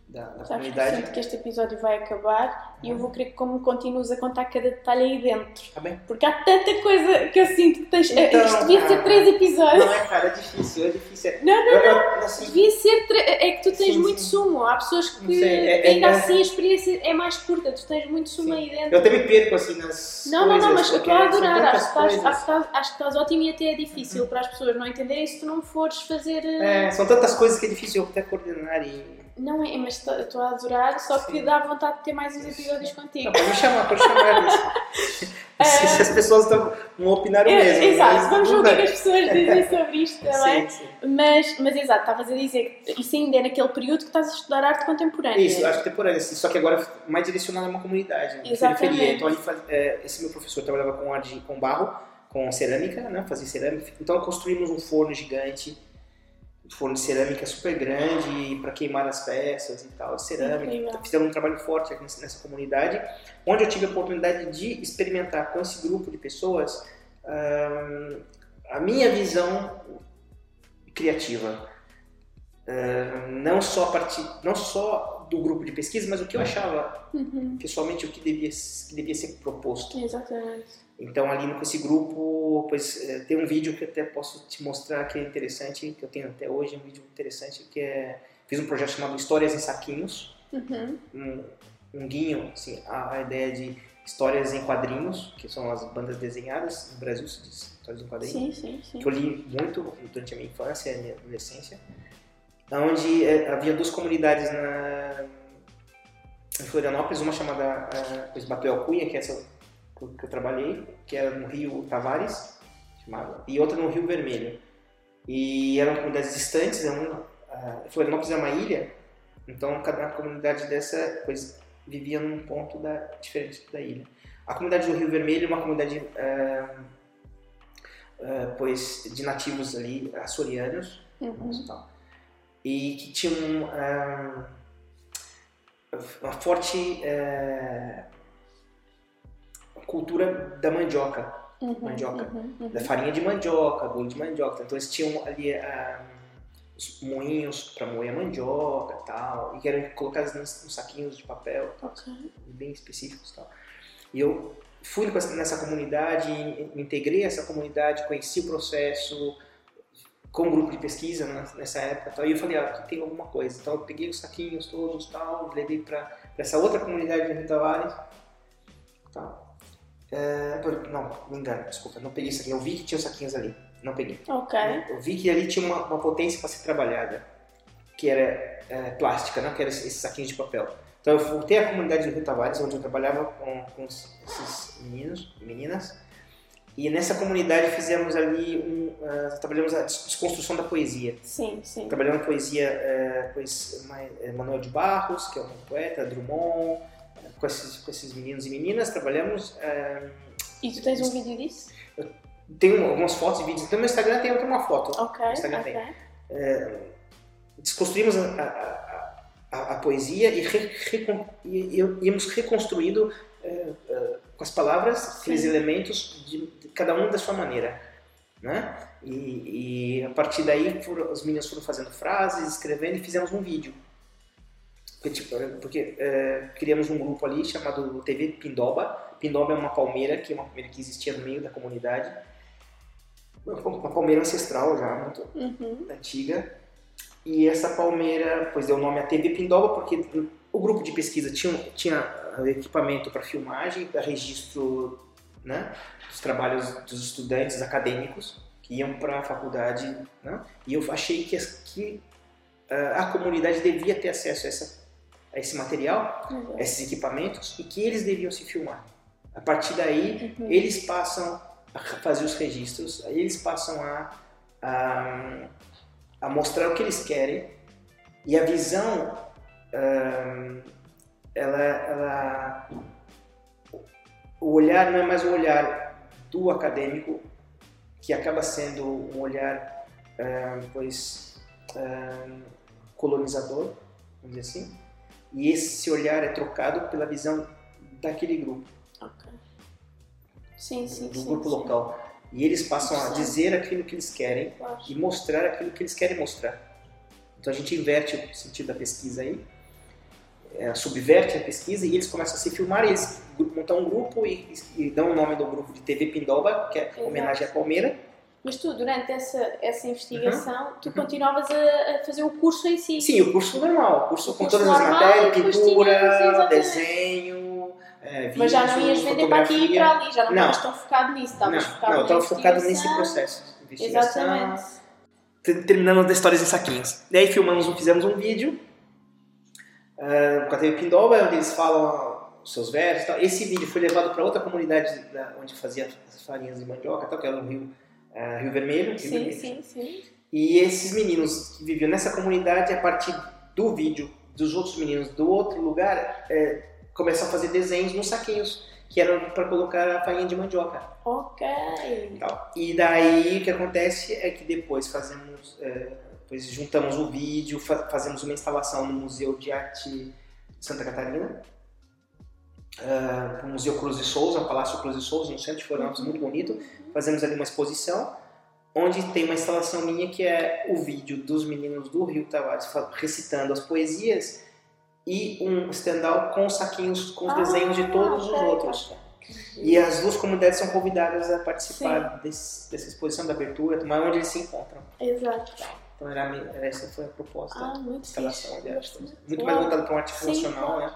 da, da Sabes que comunidade. sinto que este episódio vai acabar e eu vou querer que como continues a contar cada detalhe aí dentro. Tá bem? Porque há tanta coisa que eu sinto que tens. Então, Isto devia ser três episódios. Não é, cara, é difícil, é difícil. Não, não, eu- assim, Devia ser. tre- É que tu tens Sim, muito sim. sumo. Há pessoas que Não sei, é- ainda é- assim a experiência é mais curta. Tu tens muito sumo Sim. aí dentro. eu me perco assim nas. Não, não, não, coisas, mas eu estou a adorar. Acho que, estás, coisas. acho, que estás, acho que estás ótimo e até é difícil para as pessoas não entenderem se tu não fores fazer. eh, É, são tantas coisas que é difícil até coordenar e. Não é, mas estou- a adorar, só que Sim. dá vontade de ter mais uns episódios contigo. Não, pode me chamar, pode chamar isso. se, se as pessoas estão, vão opinar o É, mesmo. exato, mas vamos ver o que é as pessoas dizem sobre isto também. Sim, sim. Mas, mas exato, estavas a dizer que isso ainda é naquele período que estás a estudar arte contemporânea. Isso, arte contemporânea, só que agora mais direcionado a uma comunidade, né, Exatamente. periferia. Então faz- é, esse meu professor trabalhava com com barro, com cerâmica, né, fazia cerâmica. Então construímos um forno gigante, forno de cerâmica super grande para queimar as peças e tal, de cerâmica. Então, fizemos um trabalho forte aqui nessa, comunidade, onde eu tive a oportunidade de experimentar com esse grupo de pessoas a minha visão criativa. Não só a partir, não só do grupo de pesquisa, mas o que eu achava Uhum, pessoalmente o que devia, que devia ser proposto. exatamente. Então ali com esse grupo, pois eh, tem um vídeo que eu até posso te mostrar que é interessante, que eu tenho até hoje, um vídeo interessante que é fiz um projeto chamado Histórias em Saquinhos, Uhum. um, um guinho, assim, a, a ideia de histórias em quadrinhos, que são as bandas desenhadas no Brasil, se diz histórias em quadrinhos Sim, sim, sim. que eu li muito durante a minha infância e minha adolescência, onde eh, havia duas comunidades na, em Florianópolis, uma chamada uh, Isbatuel Cunha, que é essa que eu, trabalhei, que era no Rio Tavares, chamava, e outra no Rio Vermelho. E eram comunidades distantes, eram, uh, Florianópolis é uma ilha, então cada comunidade dessa pois, vivia num ponto da, diferente da ilha. A comunidade do Rio Vermelho é uma comunidade ah, ah, pois de nativos ali açorianos Uhum. e que tinham ah, uma forte ah, cultura da mandioca Uhum, mandioca. uhum, uhum. da farinha de mandioca, bolo de mandioca. Então eles tinham ali ah, os moinhos para moer a mandioca e tal, e eram colocados nos, nos saquinhos de papel, Ok. bem específicos e tal. E eu fui nessa- comunidade, me integrei a essa comunidade, conheci o processo, com um grupo de pesquisa nessa época tal, e eu falei, ah, aqui tem alguma coisa. Então eu peguei os saquinhos todos tal, levei para essa outra comunidade de Rio Tavares. Tal. É, não, me engano, desculpa, não peguei isso aqui. Eu vi que tinha os saquinhos ali, não peguei. Ok. Eu vi que ali tinha uma, uma potência para ser trabalhada, que era é, plástica, não que era esses saquinhos de papel. Então eu voltei à comunidade do Rio Tavares, onde eu trabalhava com, com esses meninos e meninas, e nessa comunidade fizemos ali um, uh, trabalhamos a desconstrução da poesia. Sim, sim. Trabalhamos poesia, uh, pois, Manuel de Barros, que é um poeta, Drummond, com, esses, com esses meninos e meninas, trabalhamos. e tu tens um vídeo disso? Eu tenho algumas fotos e vídeos. Então, no Instagram tem uma foto. Ok. No Instagram okay. tem. desconstruímos a, a, a, a poesia e, re, re, e, e íamos reconstruindo com as palavras, aqueles elementos de, de, cada um da sua maneira, né? E, e a partir daí foram, os meninos foram fazendo frases, escrevendo e fizemos um vídeo. Porque, tipo, porque é, criamos um grupo ali chamado TV Pindoba. Pindoba é uma palmeira que é uma palmeira que existia no meio da comunidade, uma palmeira ancestral já muito uhum. antiga. E essa palmeira, pois deu nome a TV Pindoba porque o grupo de pesquisa tinha, tinha equipamento para filmagem, para registro né, dos trabalhos dos estudantes acadêmicos que iam para a faculdade. Né, e eu achei que, que uh, a comunidade devia ter acesso a, essa, esse material, uhum. esses equipamentos, e que eles deviam se filmar. A partir daí, uhum. eles passam a fazer os registros, eles passam a, a, a mostrar o que eles querem, e a visão. Uh, ela, ela, o olhar não é mais o olhar do acadêmico, que acaba sendo um olhar, pois, colonizador, vamos dizer assim, e esse olhar é trocado pela visão daquele grupo. Ok. Sim, sim, do sim, grupo sim. local. E eles passam a dizer aquilo que eles querem e mostrar aquilo que eles querem mostrar. Então a gente inverte o sentido da pesquisa aí é, subverte a pesquisa e eles começam a se filmar, eles montam um grupo e, e dão o nome do grupo de TV Pindoba, que é Exato. homenagem à Palmeira. Mas tu, durante essa, essa investigação, uhum. tu continuavas a, a, fazer o curso em si? Sim, o curso normal, o curso, o com todas as matérias, pintura, desenho, vídeo, Mas já não ias vender para aqui e para ali, já não estavas tão focado nisso, estavas não, focado Não, estava focado nesse processo. Exatamente. Terminando as histórias em saquinhos. E aí filmamos, fizemos um vídeo uh, com a TV Pindoba, onde eles falam os seus versos. Tal. Esse vídeo foi levado para outra comunidade da, onde fazia as farinhas de mandioca, tal, que era no Rio, uh, Rio Vermelho. Rio sim, Vermelho. sim, sim. E esses meninos que viviam nessa comunidade, a partir do vídeo dos outros meninos do outro lugar, é, começam a fazer desenhos nos saquinhos, que eram para colocar a farinha de mandioca. Ok. Tal. E daí o que acontece é que depois fazemos. É, depois juntamos o vídeo, fazemos uma instalação no Museu de Arte Santa Catarina, uh, o Museu Cruz de Souza, Palácio Cruz de Souza, no centro de Florianópolis, muito bonito. Fazemos ali uma exposição, onde tem uma instalação minha que é o vídeo dos meninos do Rio Tavares recitando as poesias e um stand-up com os saquinhos, com os ah, desenhos de todos os outros. E as duas comunidades são convidadas a participar desse, dessa exposição da abertura, mas onde eles se encontram. Exato. Então era, essa foi a proposta ah, muito instalação arte. Muito mais voltado para uma arte funcional, né?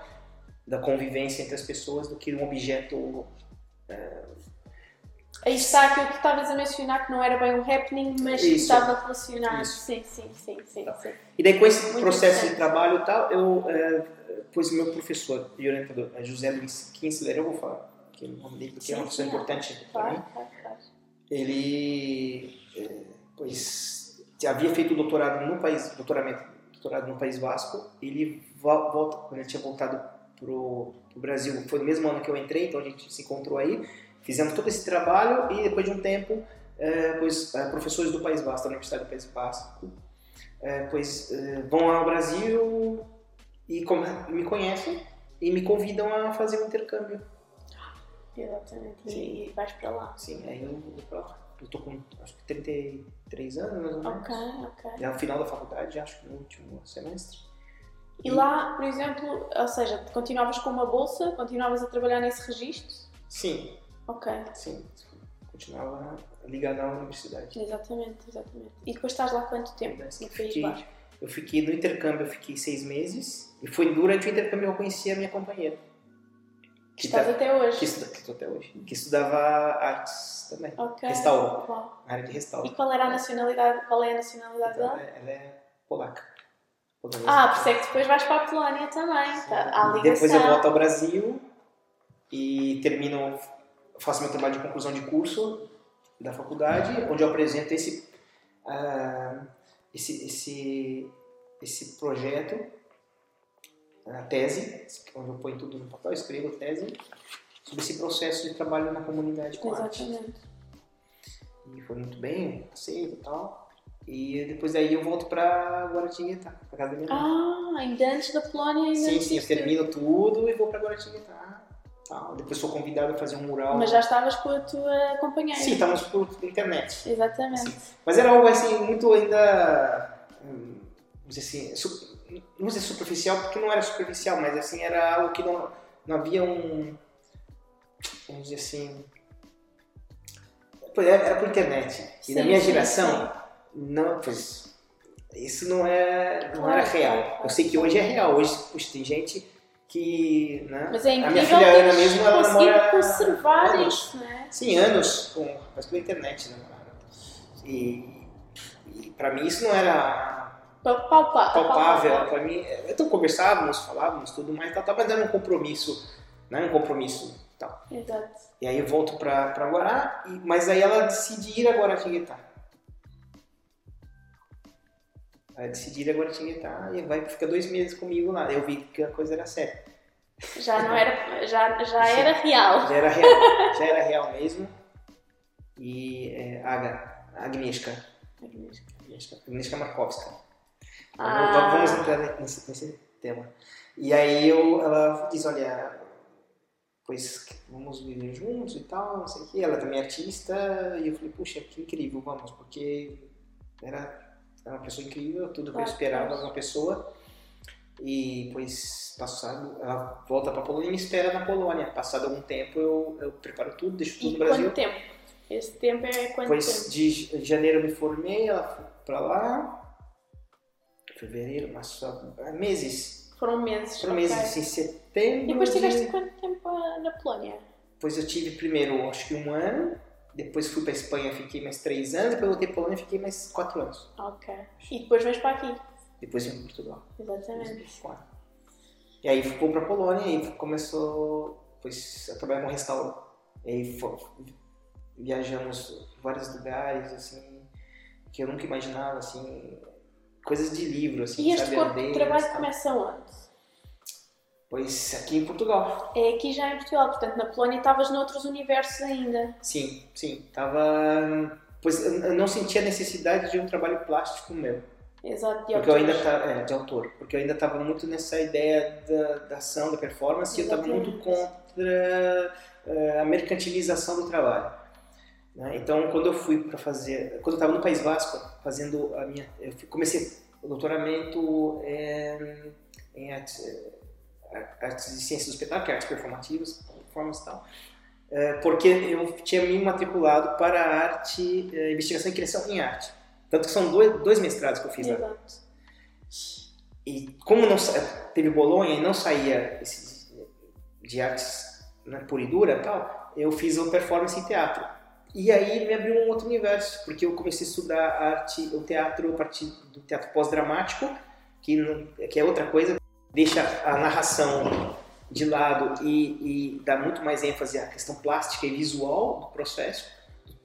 Da convivência entre as pessoas do que um objeto. É... Aí está aquilo que estavas a mencionar, que não era bem um happening, mas que estava relacionado. Isso. Sim, sim, sim, sim, tá. sim. E daí com esse muito processo de trabalho e tal, eu é, pus meu professor e orientador, José Luiz Kinsler, eu vou falar que é o nome dele, porque sim, é uma pessoa sim, importante para mim. Claro, claro. Ele, é, pois havia feito doutorado no país, doutoramento, doutorado no País Vasco. Ele volta, quando ele tinha voltado pro, pro Brasil, foi no mesmo ano que eu entrei, então a gente se encontrou aí, fizemos todo esse trabalho e depois de um tempo, é, pois é, professores do País Vasco, da Universidade do País Vasco, é, pois vão ao Brasil e me conhecem e me convidam a fazer um intercâmbio. Exatamente. Sim. E vais para lá. Sim, aí eu vou para lá. Eu tô com acho que 33 anos, mais ou menos. Ok, ok. Já no final da faculdade, acho que no último semestre. E, e lá, por exemplo, ou seja, continuavas com uma bolsa, continuavas a trabalhar nesse registro? Sim. Ok. Sim. continuava ligado à universidade. Exatamente, exatamente. E depois estás lá quanto tempo País Fiquei-? Eu fiquei no intercâmbio, eu fiquei seis meses e foi durante o intercâmbio que eu conheci a minha companheira. Que Estás tá- até hoje? Que, estuda, que estou até hoje. Que estudava artes também. Ok. Restauro. Uau. Área de E restauro. qual era a nacionalidade? Qual é a nacionalidade Então, dela? ela, ela é polaca. Polonesa. Ah, por isso é que depois vais para a Polónia também. Tá, E. Depois eu volto ao Brasil e termino, faço meu trabalho de conclusão de curso da faculdade, onde eu apresento esse, ah, esse, esse, esse projeto, a tese, onde eu ponho tudo no papel, escrevo a tese, sobre esse processo de trabalho na comunidade com arte. Exatamente. E foi muito bem, aceito e tal. E depois daí eu volto pra Guaratinguetá, pra casa da minha mãe. Ah, ainda antes da Polónia ainda Sim, sim, eu termino tudo e vou pra Guaratinguetá. Tal. Depois sou convidado a fazer um mural. Mas já estavas com a tua companheira. Sim, estávamos por internet. Exatamente. Sim. Mas era algo assim, muito ainda. hum, Vamos dizer assim. Não dizer superficial, porque não era superficial, mas assim, era algo que não, não havia um. Vamos dizer assim. Pô, Era, por internet. E na Sim, minha sim, geração, não. Pois, isso não, é, não Claro, era real. Eu sei que hoje é real. Hoje, puxa, tem gente que. Né? Mas é a minha filha Ana mesmo, ela namora. conservar anos. isso, não é? Sim, anos com mas pela internet, né? E, e para mim isso não era palpável. palpável. Para mim, então conversávamos, falávamos, tudo mais, tal, tal, mas era um compromisso, né? Um compromisso, tal. Exato. E aí eu volto para Guará, e, mas aí ela decide ir a Guaratinguetá. Ela decide ir a Guaratinguetá e vai ficar dois meses comigo lá. Eu vi que a coisa era séria. Já não era, já, já Sim. era real. Já era real, já era real mesmo. E é, Aga, Agnieszka. Agnieszka, Agnieszka Markowska. Ah. Vamos entrar nesse, nesse tema. E aí eu, ela diz, olha, pois vamos viver juntos e tal, não sei o que. Ela também é artista. E eu falei, puxa, que incrível, vamos, porque era, era uma pessoa incrível, tudo que eu esperava de uma pessoa. E pois, passado, ela volta pra Polônia e me espera na Polônia. Passado algum tempo, eu, eu preparo tudo, deixo tudo E no Brasil. quanto tempo? Esse tempo é quanto Depois tempo? de de janeiro eu me formei, ela foi pra lá. Fevereiro, março, ah, meses. Foram meses. Foram meses, assim, setembro. E depois de- tiveste quanto tempo ah, na Polónia? Depois eu tive primeiro, acho que um ano. Depois fui pra Espanha, fiquei mais três anos. Depois voltei pra Polônia, fiquei mais quatro anos. Ok. E depois vens para aqui. Depois vim pra Portugal. Exatamente. E aí ficou pra Polônia e começou pois, a trabalhar com restauro. E aí fo- viajamos vários lugares, assim, que eu nunca imaginava, assim, coisas de livro, assim, E este sabe? aldeias, trabalho tal. começa onde? Pois aqui em Portugal. É aqui já em Portugal, portanto na Polónia estavas noutros universos ainda. Sim, sim. Tava. Pois eu eu não sentia a necessidade de um trabalho plástico meu. Exato, de Porque eu ainda tava, é, de autor, porque eu ainda estava muito nessa ideia da, da ação, da performance, e eu estava muito Exatamente. contra eh, a mercantilização do trabalho. né? Então, quando eu fui para fazer, quando eu estava no País Vasco, fazendo a minha, eu comecei o doutoramento em, em artes, eh, artes de ciências do espetáculo, que é artes performativas, performance e tal, eh, porque eu tinha me matriculado para arte, investigação e criação em arte. Tanto que são dois, dois mestrados que eu fiz lá. Exato. E como não teve Bolonha e não saía esse de artes né, pura e dura tal, eu fiz o performance em teatro. E aí me abriu um outro universo, porque eu comecei a estudar arte, o teatro a partir do teatro pós-dramático, que, não- que é outra coisa, deixa a narração de lado e, e dá muito mais ênfase à questão plástica e visual do processo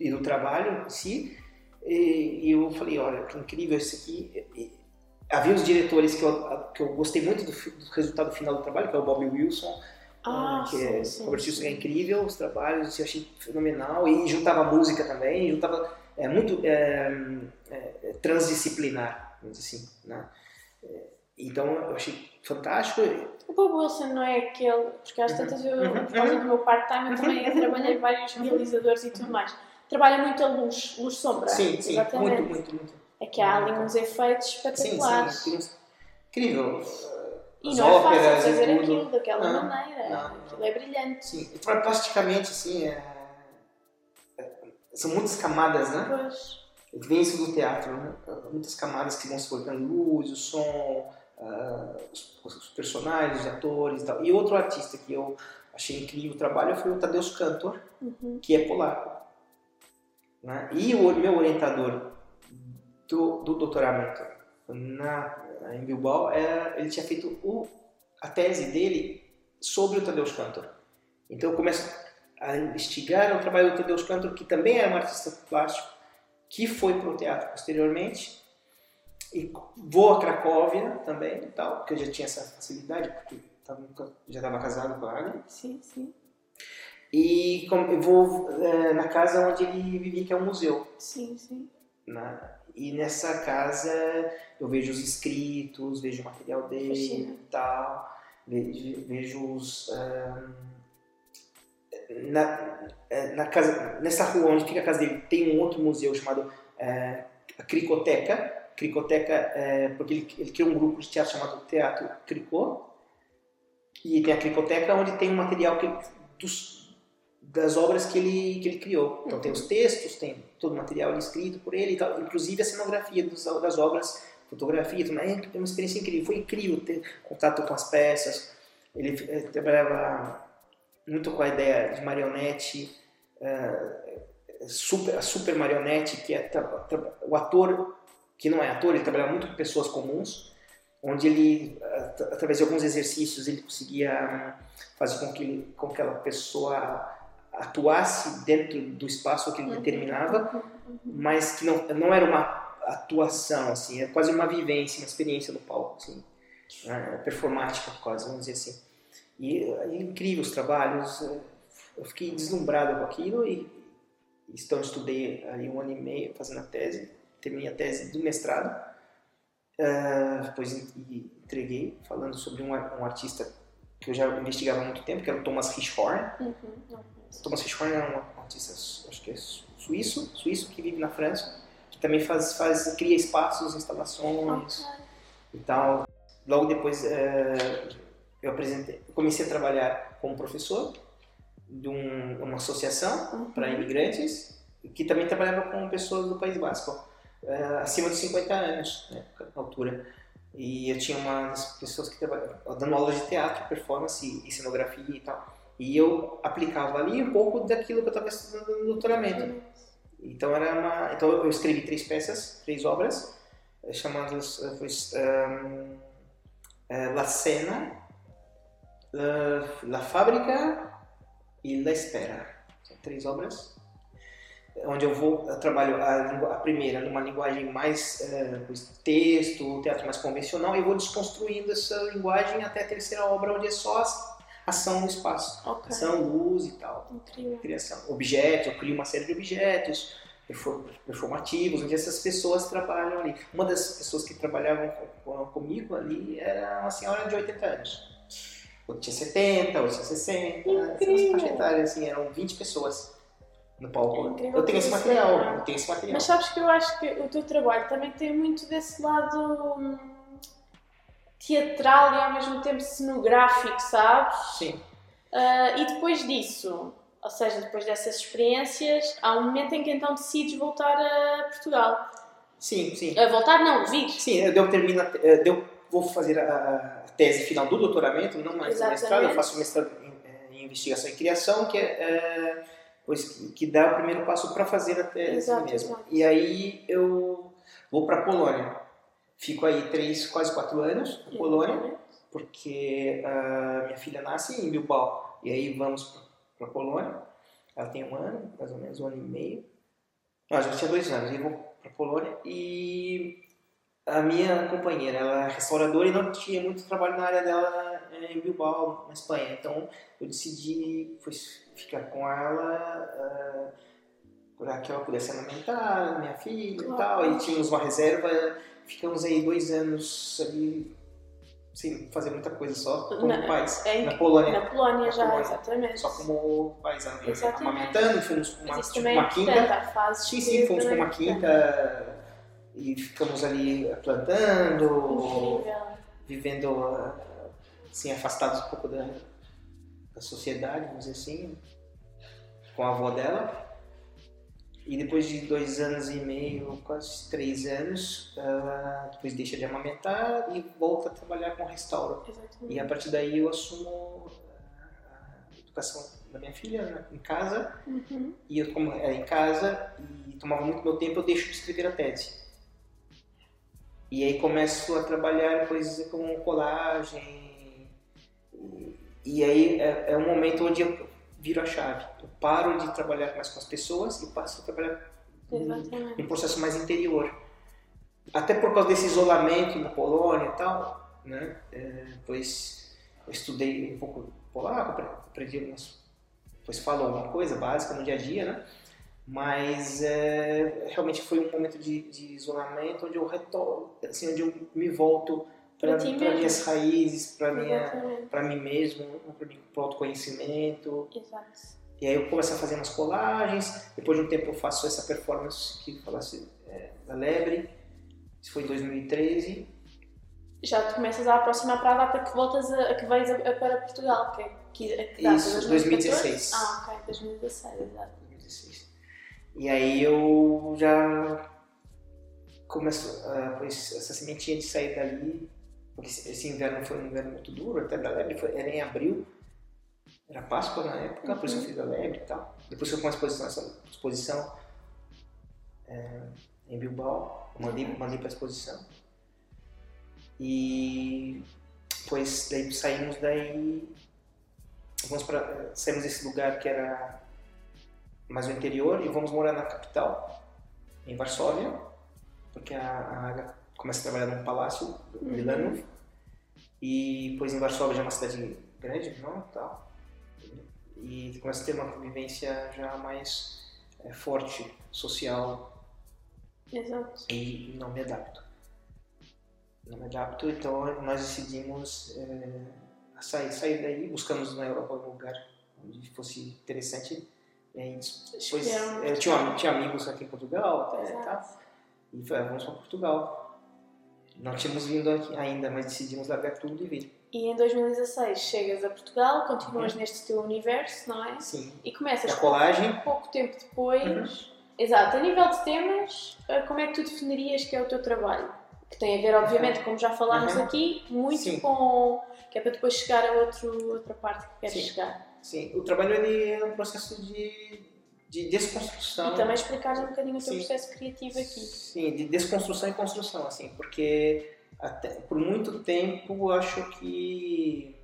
e do trabalho em si. E, e eu falei, olha, que incrível isso aqui. E- havia os diretores que eu, que eu gostei muito do, do resultado final do trabalho, que é o Bob Wilson, Ah, que sim, é, sim, Robert Wilson é incrível, os trabalhos, eu achei fenomenal, e juntava música também, juntava, é muito é, é, transdisciplinar, vamos dizer assim, né? É, Então eu achei fantástico, O Bob Wilson não é aquele. Porque às tantas eu, Uhum. por causa do meu part-time, eu também trabalhei vários realizadores e tudo mais. Trabalha muito a luz, luz-sombra. sim, sim, Exatamente. muito, muito, muito. É que há ali uns efeitos Sim, espetaculares. sim, incrível. E As não é fácil fazer aquilo daquela Não, maneira. não, Aquilo é brilhante. Sim, plasticamente, assim, é, é- são muitas camadas, né? Pois. Vem isso do teatro, né? Muitas camadas que vão se colocando luz, o som, ah, os, os personagens, os atores e tal. E outro artista que eu achei incrível o trabalho foi o Tadeusz Kantor, Uhum. que é polaco. Né? E o meu orientador do, do doutoramento na, em Bilbao, é, ele tinha feito o, a tese dele sobre o Tadeusz Kantor. Então eu começo a investigar o trabalho do Tadeusz Kantor, que também era um artista plástico, que foi para o teatro posteriormente. E vou a Cracóvia também, tal, porque eu já tinha essa facilidade, porque já estava casado com a Agnes. Sim, sim. E eu vou eh, na casa onde ele vivia, que é um museu. Sim, sim. né? E nessa casa eu vejo os escritos, vejo o material dele Fascina. e tal, vejo, vejo os. na, eh, na casa, nessa rua onde fica a casa dele tem um outro museu chamado eh, a Cricoteca. Cricoteca, eh, porque ele, ele criou um grupo de teatro chamado Teatro Cricô. E tem a Cricoteca onde tem um material que, dos, das obras que ele, que ele criou. Então tem os textos, tem todo o material escrito por ele e tal, inclusive a cenografia dos, das obras, fotografia, tudo mais. É uma experiência incrível. Foi incrível ter contato com as peças. Ele eh, trabalhava muito com a ideia de marionete, eh, super, a super marionete, que é o ator, que não é ator, ele trabalhava muito com pessoas comuns, onde ele, at- através de alguns exercícios, ele conseguia hum, fazer com que, com que aquela pessoa atuasse dentro do espaço que ele determinava, mas que não, não era uma atuação, assim, é quase uma vivência, uma experiência no palco, assim, né, performática quase, vamos dizer assim. E é incrível os trabalhos, eh, eu fiquei deslumbrado com aquilo e então estudei ali um ano e meio fazendo a tese, terminei a tese do mestrado, eh, depois en- entreguei falando sobre um, um artista que eu já investigava há muito tempo, que era o Thomas Hirschhorn, Uhum. Thomas Hirschhorn é um artista, acho que é su- suíço, suíço que vive na França, que também faz, faz cria espaços, instalações Ok. e tal. Logo depois eh, eu apresentei, comecei a trabalhar como professor de um- uma associação Uhum. para imigrantes que também trabalhava com pessoas do País Basco, eh, acima de 50 anos, né, na altura. E eu tinha uma das pessoas que trabalhava dando aula de teatro, performance e cenografia e tal. E eu aplicava ali um pouco daquilo que eu estava estudando no doutoramento. Então era uma, então eu escrevi três peças, três obras eh, chamadas eh, foi, ehm, eh, La Cena, La Fábrica e La Espera. São três obras onde eu vou eu trabalho a, a primeira numa linguagem mais texto, teatro mais convencional e vou desconstruindo essa linguagem até a terceira obra onde é só a- ação no espaço, Ok. ação, luz e tal Incrível. criação. Objetos, eu crio uma série de objetos perfor- performativos, onde essas pessoas trabalham ali. Uma das pessoas que trabalhavam com- com- comigo ali era uma senhora de 80 anos. Outra tinha 70, outra tinha 60, Incrível. faixas etárias, assim, eram 20 pessoas no palco. Eu tenho esse material, é. eu tenho esse material. Mas sabes que eu acho que o teu trabalho também tem muito desse lado hum, teatral e ao mesmo tempo cenográfico, sabes? Sim, Ah, e depois disso, ou seja, depois dessas experiências, há um momento em que então decides voltar a Portugal. sim, sim. A voltar não, vir. Sim, eu termino, eh, eu vou fazer a, tese final do doutoramento, não mais Exatamente. mestrado, eu faço mestrado em, eh, em investigação e criação, que é, eh, pois, que, que dá o primeiro passo para fazer a tese Exato, mesmo. exato. E aí eu vou para a Polônia. Fico aí três, quase quatro anos na Polônia, porque a minha filha nasce em Bilbao. E aí vamos para a Polônia. Ela tem um ano, mais ou menos um ano e meio. Não, já tinha dois anos. E vou para a Polônia. E a minha companheira, ela é restauradora e não tinha muito trabalho na área dela eh, em Bilbao, na Espanha. Então eu decidi pois, ficar com ela para que ela pudesse amamentar minha filha e tal. E tínhamos uma reserva. Ficamos aí dois anos ali sem fazer muita coisa, só como Na- pais. é na Polônia. Na Polónia Na já, Polónia. exatamente. Só como pais Exatamente. amamentando, fomos para uma, tipo, uma quinta. fases Sim, sim, fomos para também uma é quinta e ficamos ali plantando, Incrível. vivendo assim, afastados um pouco da, da sociedade, vamos dizer assim, com a avó dela. E depois de dois anos e meio, quase três anos, ela depois deixa de amamentar e volta a trabalhar com restauro. Exatamente. E a partir daí eu assumo a educação da minha filha né, em casa. Uhum. E eu, como era em casa e tomava muito meu tempo, eu deixo de escrever a tese. E aí começo a trabalhar coisas como colagem. E, e aí é, é um momento onde eu viro a chave. Eu paro de trabalhar mais com as pessoas e passo a trabalhar Exatamente. em um processo mais interior. Até por causa desse isolamento na Polônia e tal, né? É, pois eu estudei um pouco polaco, apre- aprendi algumas, pois falo alguma coisa básica no dia a dia, né? Mas é, realmente foi um momento de, de isolamento onde eu retorno, assim, onde eu me volto para minhas raízes, para minha para mim mesmo, para o autoconhecimento. Exato. E aí eu começo a fazer umas colagens, depois de um tempo eu faço essa performance que falasse é, da Lebre, isso foi em 2013. Já te começas a aproximar para a data que voltas a, a que vais a, a para Portugal, que, é- que, a que data? Isso, 2014? 2016. Ah, ok, 2016, exato. 2016. E aí eu já começo, pois essa sementinha de sair dali, porque esse inverno foi um inverno muito duro, até da Lebre, foi, era em abril, era Páscoa na época, por isso eu fiz a Lebre e tal. Depois foi com uma exposição, essa exposição é, em Bilbao, eu mandei, mandei para exposição. E pois daí saímos daí, vamos pra, saímos desse lugar que era mais no interior e vamos morar na capital, em Varsóvia, porque a, a Começa a trabalhar num palácio, Uhum. Milano, e pois em Varsóvia já é uma cidade grande, não, tal, e começa a ter uma convivência já mais é, forte, social, Exato. e não me adapto. Não me adapto, então nós decidimos é, sair, sair daí, buscamos na Europa um lugar onde fosse interessante. E aí, depois, Escolheram eu tinha, um- tinha amigos aqui em Portugal até, tal, e ah, vamos para Portugal. Não tínhamos vindo aqui ainda, mas decidimos largar tudo e vir. E em 2016 chegas a Portugal, continuas Uhum. neste teu universo, não é? Sim. E começas a colagem, pouco tempo depois. Uhum. Exato, a nível de temas, eh, como é que tu definirias que é o teu trabalho? Que tem a ver, obviamente, como já falámos Uhum. aqui, muito Sim. com. que é para depois chegar a outro, outra parte que queres Sim. chegar. sim, o trabalho ele é um processo de, de desconstrução. E também explicares um bocadinho o teu Sim. processo criativo aqui. Sim, de desconstrução e construção, assim, porque até, por muito tempo eu acho que,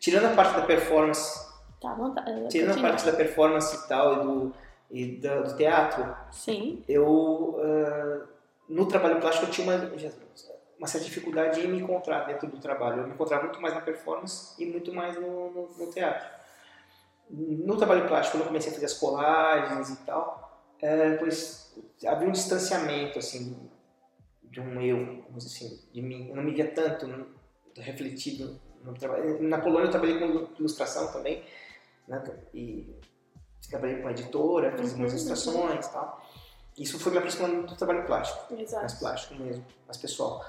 tirando a parte da performance, Tá, não tá. tirando a continua. parte da performance e tal, e do, e da- do teatro, Sim, eu, ah, no trabalho plástico, eu tinha uma, uma certa dificuldade em me encontrar dentro do trabalho. Eu me encontrava muito mais na performance e muito mais no, no, no teatro. No trabalho plástico, quando eu comecei a fazer as colagens e tal, eh, pois havia um distanciamento, assim, de um eu, vamos dizer assim, de mim. Eu não me via tanto no- refletido no trabalho. Na Polônia eu trabalhei com ilustração também, né? E trabalhei com a editora, fiz Uhum, umas ilustrações e tal. Isso foi me aproximando do trabalho plástico, mais exato. plástico mesmo, mais pessoal.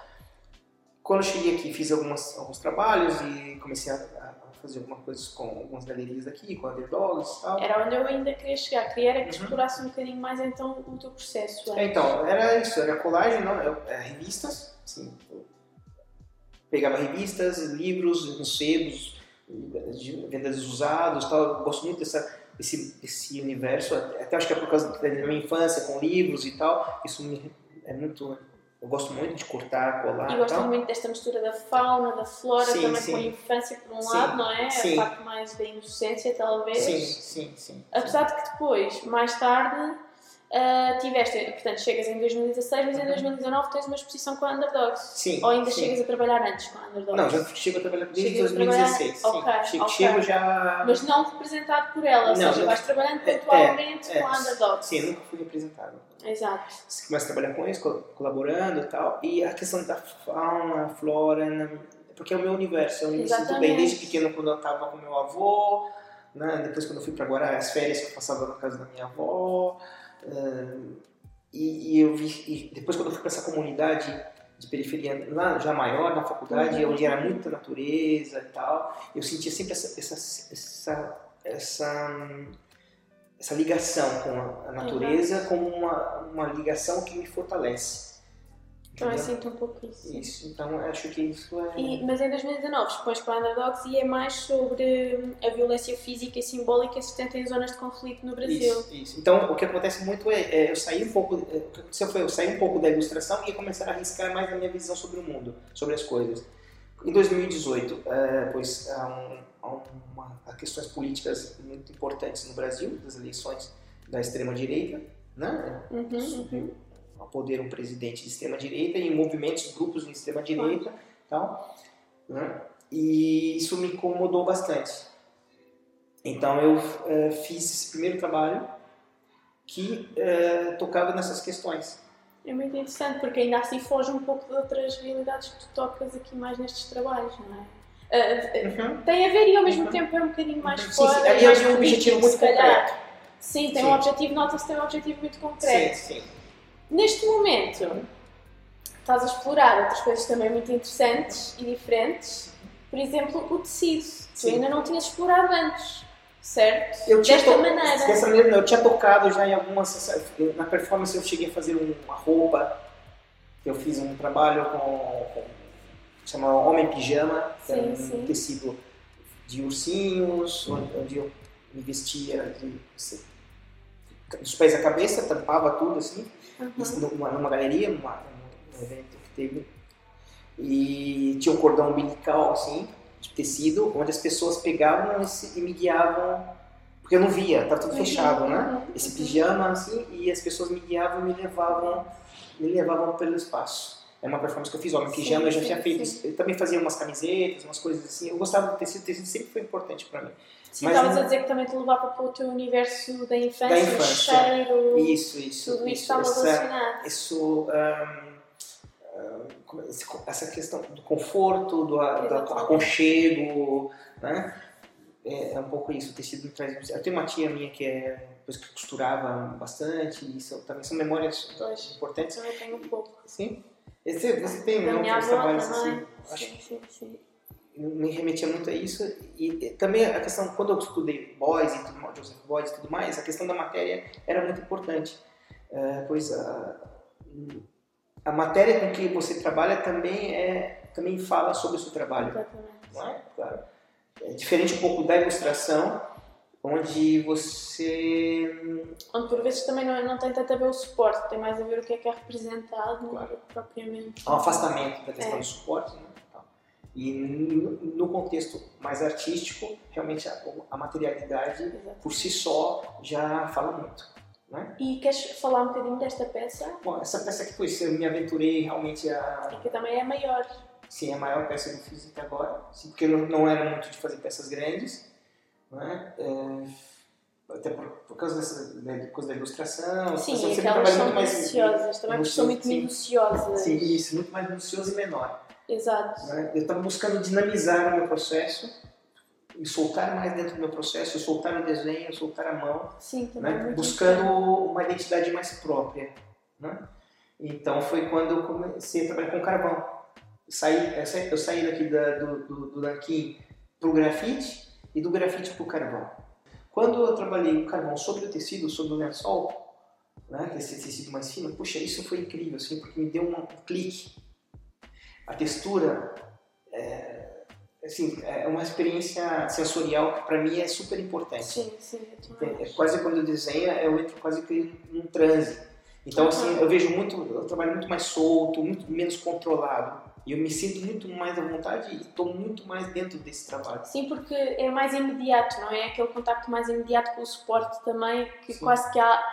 Quando eu cheguei aqui, fiz algumas, alguns trabalhos e comecei a, a fazer algumas coisas com algumas galerias aqui, com underdogs e tal. Era onde eu ainda queria chegar. Queria era que Uhum. explorasse um bocadinho mais então o teu processo. É, então, era isso, era colagem, não, eu- é, revistas, assim, pegava revistas, livros, sebos, vendas usados, tal. Eu gosto muito dessa, desse, desse universo, até acho que é por causa da minha infância com livros e tal. Isso me, é muito, eu gosto muito de cortar, colar E gosto muito desta mistura da fauna, da flora, Sim, também sim. com a infância por um Sim, lado, não é? sim. A parte mais da inocência, talvez. Sim, sim, sim. Apesar de que depois, mais tarde, ah, tiveste, portanto, chegas em 2016, mas em Uhum. 2019 tens uma exposição com a Underdogs. Sim, Ou ainda chegas a trabalhar antes com a Underdogs? Não, já chego a trabalhar desde Chegas a trabalhar- 2016. ok, sim. Chego, ok. chego já. Mas não representado por ela, ou Não, seja, não- vais trabalhando é, pontualmente é, com a Underdogs. Sim, eu nunca fui representado. Exato. Você começa a trabalhar com isso, co- colaborando e tal. E a questão da fauna, flora, né, porque é o meu universo. Eu me sinto bem desde pequeno quando eu estava com meu avô, né, depois quando eu fui para Guará, as férias que eu passava na casa da minha avó. eh, e, e eu vi, e depois quando eu fui para essa comunidade de periferia, lá já maior, na faculdade, Uhum. onde era muita natureza e tal, eu sentia sempre essa, essa, essa, essa essa ligação com a, natureza como uma, uma ligação que me fortalece. Então eu Entendeu? sinto um pouco isso. Isso, então acho que isso é. E- mas em 2019 expões para Underdogs e é mais sobre hum, a violência física e simbólica existente em zonas de conflito no Brasil. Isso, isso. Então, o que acontece muito é, é eu sair um pouco, é, o que aconteceu foi eu sair um pouco da ilustração e começar a arriscar mais a minha visão sobre o mundo, sobre as coisas. Em 2018, é, pois há, um, há, uma, há questões políticas muito importantes no Brasil, das eleições da extrema direita, né? Uhum, Subiu uhum. ao poder um presidente de extrema direita e movimentos, grupos de extrema direita, tal, né? E isso me incomodou bastante. Então eu eh, fiz esse primeiro trabalho que eh, tocava nessas questões. É muito interessante porque ainda assim foge um pouco de outras realidades que tu tocas aqui mais nestes trabalhos, não é? Ah, tem a ver e ao mesmo Uhum. tempo é um bocadinho mais Sim, fora. sim, é ali um objetivo muito concreto. Sim, tem Sim. um objetivo, nota-se tem um objetivo muito concreto. Sim, sim. Neste momento, estás a explorar outras coisas também muito interessantes e diferentes. Por exemplo, o tecido. Tu ainda não tinhas explorado antes, certo? Eu tinha Desta maneira. Dessa maneira, eu tinha tocado já em algumas. Na performance eu cheguei a fazer uma roupa. Eu fiz um trabalho com. com chama Homem Pijama, que era Sim, um sim. tecido de ursinhos, onde, eu me vestia de, se- dos pés à cabeça, tampava tudo assim, Uhum. numa, numa galeria, num evento que teve. E tinha um cordão umbilical assim, de tecido, onde as pessoas pegavam esse, e me guiavam, porque eu não via, estava tudo Uhum, fechado, né? Esse pijama assim, e as pessoas me guiavam e me levavam, me levavam pelo espaço. É uma performance que eu fiz, homem Sim, pijama, eu já tinha feito sim. Eu também fazia umas camisetas, umas coisas assim. Eu gostava do tecido, o tecido sempre foi importante para mim. Sim, Mas estavas não- a dizer que também te levava para o teu universo da infância, Da infância. cheiro, Isso, isso. tudo isso estava relacionado. isso, esse- essa questão do conforto, do, do aconchego, né? É, é um pouco isso, o tecido me traz. Eu tenho uma tia minha que é que costurava bastante, e isso também são memórias importantes. Também tenho um pouco. Sim. Você, você tem Da avó trabalhos assim? Acho Sim, sim, sim. me remetia muito a isso e, e também a questão quando eu estudei Boys e tudo mais, Joseph Boys e tudo mais a questão da matéria era muito importante Eh, pois a, a matéria com que você trabalha também é também fala sobre o seu trabalho Exatamente. não é claro é diferente um pouco da ilustração onde você Onde por vezes também não, não tem tanto a ver o suporte, tem mais a ver o que é que é representado Claro. propriamente. há um afastamento da questão É. do suporte né, e no, contexto mais artístico realmente a, a materialidade Exato. por si só já fala muito. Né? E queres falar um bocadinho desta peça? Bom, essa peça que foi, eu me aventurei realmente a. E que também é maior. Sim, a maior peça que eu fiz até agora, sim, porque eu não era muito de fazer peças grandes, né? É, até por, por causa dessa da, coisa da ilustração. Sim, sempre aquelas trabalhei são minuciosas, também são muito Sim. minuciosas. Sim, isso, muito mais minucioso e menor. Exato. né? Eu estava buscando dinamizar o meu processo, me soltar mais dentro do meu processo, soltar o desenho, soltar a mão, Sim, é né? buscando uma identidade mais própria. Né? Então foi quando eu comecei a trabalhar com carvão. Eu saí- eu saí daqui da, do, do, do nanquim para o grafite e do grafite para o carvão. Quando eu trabalhei o carvão sobre o tecido, sobre o lençol, né, que é esse tecido mais fino, puxa, isso foi incrível, assim, porque me deu um clique. A textura, é, assim, é uma experiência sensorial que para mim é super importante. Sim, sim, eu também É quase quando eu desenho, eu entro quase que num transe. Então, Uhum. assim, eu vejo muito, eu trabalho muito mais solto, muito menos controlado. E eu me sinto muito mais à vontade e estou muito mais dentro desse trabalho. Sim, porque é mais imediato, não é? Aquele contacto mais imediato com o suporte também, que Sim. quase que há,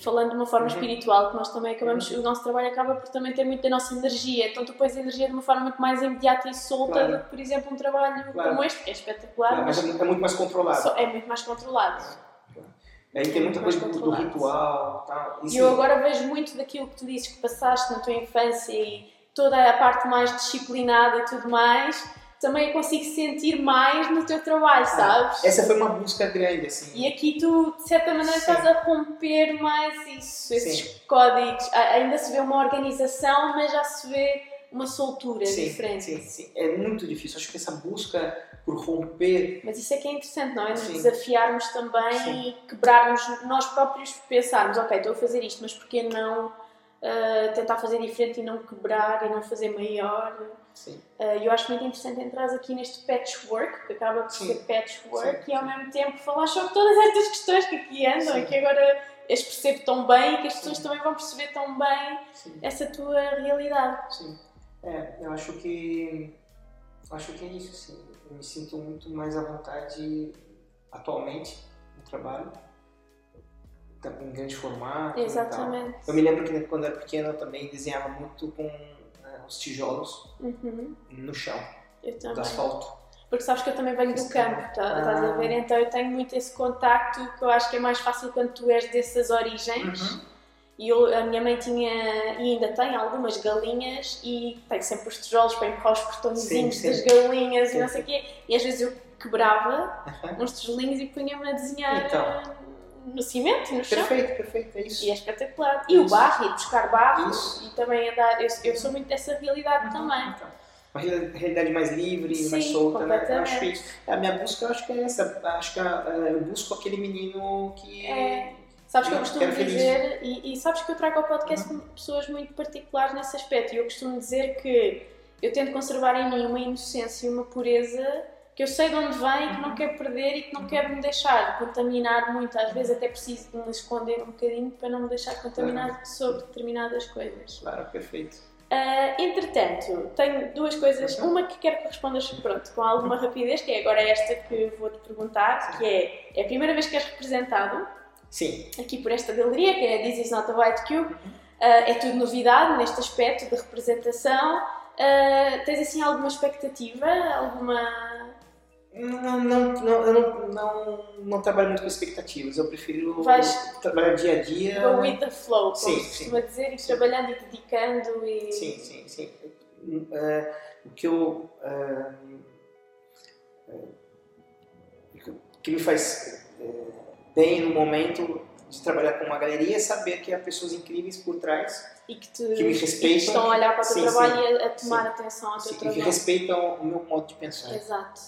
falando de uma forma Uhum. espiritual, que nós também acabamos, o nosso trabalho acaba por também ter muito da nossa energia, então tu pões a energia de uma forma muito mais imediata e solta Claro. do que, por exemplo, um trabalho Claro. como este, que é espetacular, Claro, mas mas é mu- é muito mais controlado. só- é muito mais controlado. Aí tem muita muito mais coisa do, ritual tal. E eu agora vejo muito daquilo que tu dizes que passaste na tua infância e toda a parte mais disciplinada e tudo mais, também consigo sentir mais no teu trabalho, sabes? Essa foi uma busca grande, assim. E aqui tu, de certa maneira, Sim. estás a romper mais isso, esses Sim. códigos. Ainda se vê uma organização, mas já se vê uma soltura sim, diferente. Sim, sim. É muito difícil. Acho que essa busca por romper. Mas isso é que é interessante, não é? Nos Sim. desafiarmos também Sim. e quebrarmos nós próprios, pensarmos, ok, estou a fazer isto, mas porquê não ah, tentar fazer diferente e não quebrar e não fazer maior? Sim. E eu acho muito interessante entrar aqui neste patchwork, que acaba por ser patchwork, Sim, e ao sim. mesmo tempo falar sobre todas estas questões que aqui andam Sim. e que agora as percebo tão bem e que as pessoas também vão perceber tão bem essa tua realidade. Sim. É, eu acho que. Acho que é isso, sim. Eu me sinto muito mais à vontade atualmente no trabalho. Tá- Em grande formato. e. Exatamente. Eu me lembro que quando eu era pequeno eu também desenhava muito com eh, os tijolos Uhum. no chão, Eu do também. asfalto. Porque sabes que eu também venho do campo, tá, estás a ver? Ah. Então eu tenho muito esse contacto que eu acho que é mais fácil quando tu és dessas origens. Uhum. E eu, a minha mãe tinha, e ainda tem, algumas galinhas e tem sempre os tijolos para empurrar os portõezinhos das galinhas e Sim, não sei o quê. E às vezes eu quebrava Uhum. uns tijolinhos e punha-me a desenhar Então. Eh, no cimento, no chão. Perfeito, perfeito, é isso. E é espetacular. E o barro, e buscar barro, Isso. e também andar. Eu, eu sou muito dessa realidade também. Então, uma real- realidade mais livre, Sim, mais solta, né? Eu acho que. A minha busca, eu acho que é essa. Acho que ah, eu busco aquele menino que. É. Sabes que eu costumo dizer, e, e sabes que eu trago ao podcast Uhum. pessoas muito particulares nesse aspecto, e eu costumo dizer que eu tento conservar em mim uma inocência e uma pureza que eu sei de onde vem e que Uhum. não quero perder e que não quero me deixar contaminar muito. Às vezes até preciso de me esconder um bocadinho para não me deixar contaminar sobre determinadas coisas. Claro, perfeito. Ah, entretanto, tenho duas coisas. Uhum. Uma que quero que respondas pronto, com alguma rapidez, que é agora esta que vou-te perguntar, que é, é a primeira vez que és representado Sim. aqui por esta galeria, que é a This is not a White Cube. Ah, é tudo novidade neste aspecto de representação. Ah, tens assim alguma expectativa? Alguma. Não, não, não, eu não, não, não trabalho muito com expectativas. Eu prefiro Vais- trabalhar dia a dia. Go with the flow, como Sim, se costuma dizer, e trabalhando e dedicando e. Sim, sim, sim. Eh, o que eu. eh, o que me faz bem no momento de trabalhar com uma galeria é saber que há pessoas incríveis por trás E que, te, Que me e que respeitam. estão a olhar para o teu Sim, trabalho sim. e a, a tomar Sim. atenção ao teu sim, e que trabalho. respeitam o meu modo de pensar. Exato.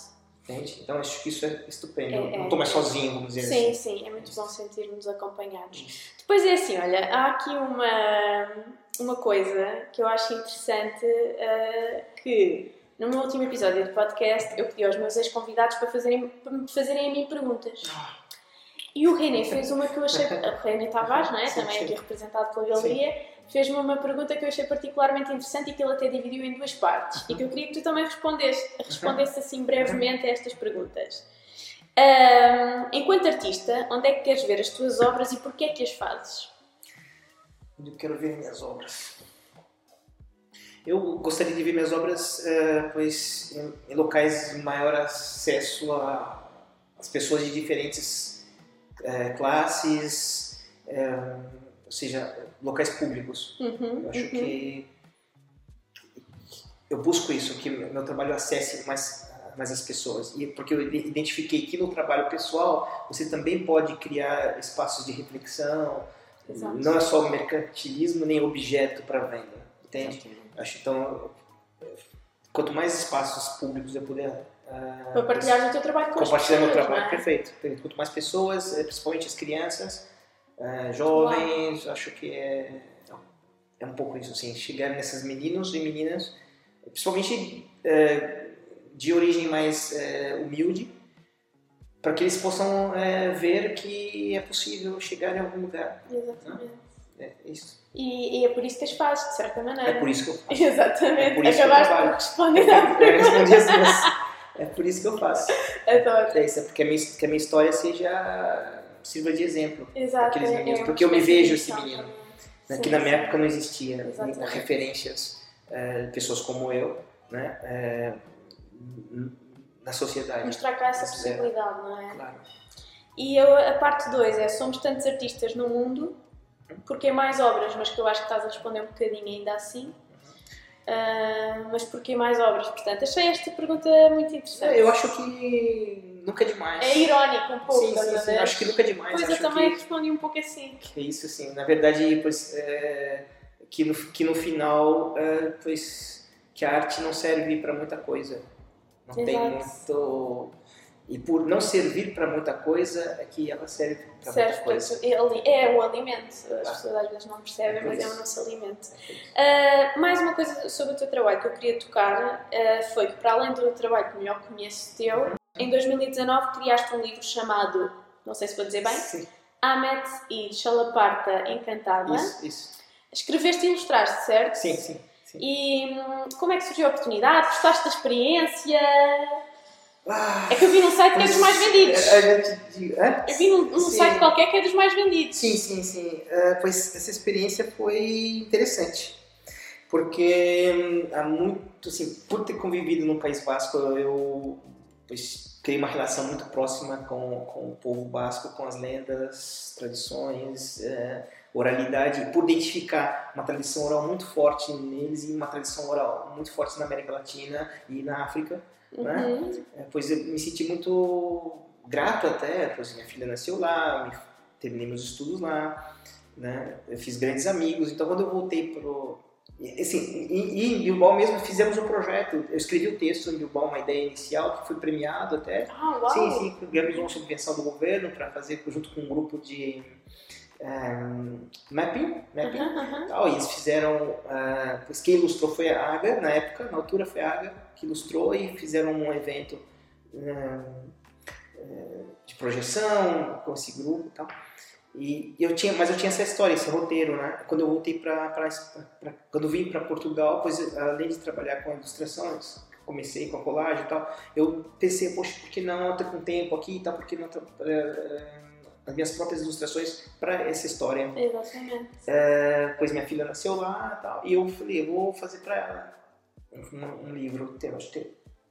Entende? Então acho que isso é estupendo. É, é. não estou mais sozinho, vamos dizer Sim, assim. sim, é muito bom sentir-nos acompanhados. Depois é assim, olha, há aqui uma, uma coisa que eu acho interessante eh, que no meu último episódio do podcast eu pedi aos meus ex-convidados para fazerem, para me fazerem a mim perguntas. E o René fez uma que eu achei. O René Tavares, não é? Sim, Também sim. aqui representado pela galeria, fez-me uma pergunta que eu achei particularmente interessante e que ele até dividiu em duas partes. E que eu queria que tu também respondesse, respondesse assim brevemente a estas perguntas. Ahm, enquanto artista, onde é que queres ver as tuas obras e porquê é que as fazes? Eu quero ver minhas obras. Eu gostaria de ver minhas obras, eh, pois em, em locais de maior acesso às pessoas de diferentes eh, classes, eh, ou seja, locais públicos. Uhum, Eu acho uhum. que eu busco isso, que meu trabalho acesse mais, mais as pessoas. E porque eu identifiquei que no trabalho pessoal você também pode criar espaços de reflexão. Exato. Não é só mercantilismo nem objeto para venda, entende? Exatamente. Acho então quanto mais espaços públicos eu puder ah, Para partilhar o teu trabalho com compartilhar meu trabalho, não é? perfeito. Quanto mais pessoas, eh, principalmente as crianças, eh, jovens, acho que é, é um pouco isso, assim, chegar nessas meninos e meninas, principalmente eh, de origem mais eh, humilde, para que eles possam eh, ver que é possível chegar em algum lugar. Exatamente. É isso. E, e é por isso que as fazes, de certa maneira. É por isso que eu faço. Exatamente. É por isso que eu Acabaste responder à Eu respondi as duas. É por isso que eu faço. Adoro. É isso, é porque a minha, que a minha história seja sirva de exemplo. Exato. Aqueles é- meninos, é porque eu me vejo de esse menino. né, que na minha época não existia Exatamente. referências, eh, pessoas como eu, né, eh, na sociedade. Mostrar cá essa Zero. possibilidade, não é? Claro. E eu, a parte 2 é: somos tantos artistas no mundo, porque mais obras, mas que eu acho que estás a responder um bocadinho ainda assim. Ah, mas porquê mais obras? Portanto, achei esta pergunta muito interessante. Eu acho que nunca é demais. É irónico um pouco, Sim, sim, sim. Acho que nunca é demais. Pois eu acho também que, respondi um pouco assim. que é isso, assim. Na verdade, pois, eh, que, no, que no final, eh, pois, que a arte não serve para muita coisa. Não tem Exato. muito. E por não servir para muita coisa, é que ela serve para muita Serve coisa. para- ele- é o alimento. As pessoas às vezes não percebem, mas é o nosso alimento. Ah, mais uma coisa sobre o teu trabalho que eu queria tocar ah, foi que, para além do trabalho que melhor conheço teu, em 2019 criaste um livro chamado, não sei se vou dizer bem, Sim, Amet e Chalaparta Encantada. isso, isso. Escreveste e ilustraste, certo? Sim, sim. sim. E hum, como é que surgiu a oportunidade? Gostaste da experiência? Ah, É que eu vi num site que é dos mais vendidos. a gente diz- hã? Eu vi num, num site qualquer que é dos mais vendidos. Sim, sim, sim. Ah, pois essa experiência foi interessante. Porque hum, há muito, assim, por ter convivido no País Basco, eu pois, criei uma relação muito próxima com, com o povo basco, com as lendas, tradições, eh, oralidade, e por identificar uma tradição oral muito forte neles e uma tradição oral muito forte na América Latina e na África. Né? Uhum. É, pois eu me senti muito grato até, pois minha filha nasceu lá, terminei meus estudos lá, né? Eu fiz grandes amigos, então quando eu voltei pro assim, e, em Bilbao mesmo fizemos um projeto, eu escrevi o texto em Bilbao, uma ideia inicial que foi premiado até. Ah, uau! Sim, sim, ganhamos uma subvenção do governo para fazer junto com um grupo de ehm, mapping, mapping Aham, aham. tal, e eles fizeram, ah, pois quem ilustrou foi a Aga, na época, na altura foi a Aga que ilustrou e fizeram um evento ah, eh, de projeção com esse grupo e tal. E eu tinha, mas eu tinha essa história, esse roteiro, né? Quando eu voltei para, quando eu vim para Portugal, pois além de trabalhar com ilustrações, comecei com a colagem e tal, eu pensei, poxa, por que não tô com tempo aqui e tal, por que não eh, eh, as minhas próprias ilustrações para essa história? Exatamente. É, pois minha filha nasceu lá e tal, e eu falei, eu vou fazer para ela um, um livro, tem, tem,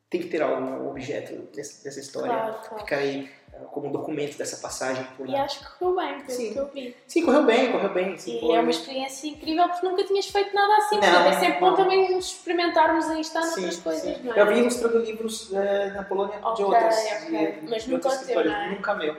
tem que ter algum objeto dessa, dessa história, Claro, claro. ficar aí eh, como documento dessa passagem por E acho que correu bem, pelo Sim. que eu vi. Sim, correu bem, correu bem. Sim, E foi. é uma experiência incrível porque nunca tinhas feito nada assim. Não, é sempre bom também experimentarmos estar Sim, noutras coisas, sim. não é? Eu vi ilustrando livros eh, na Polônia de Ok, outras, ok. de, Mas de nunca outras teu, não é? Nunca meu,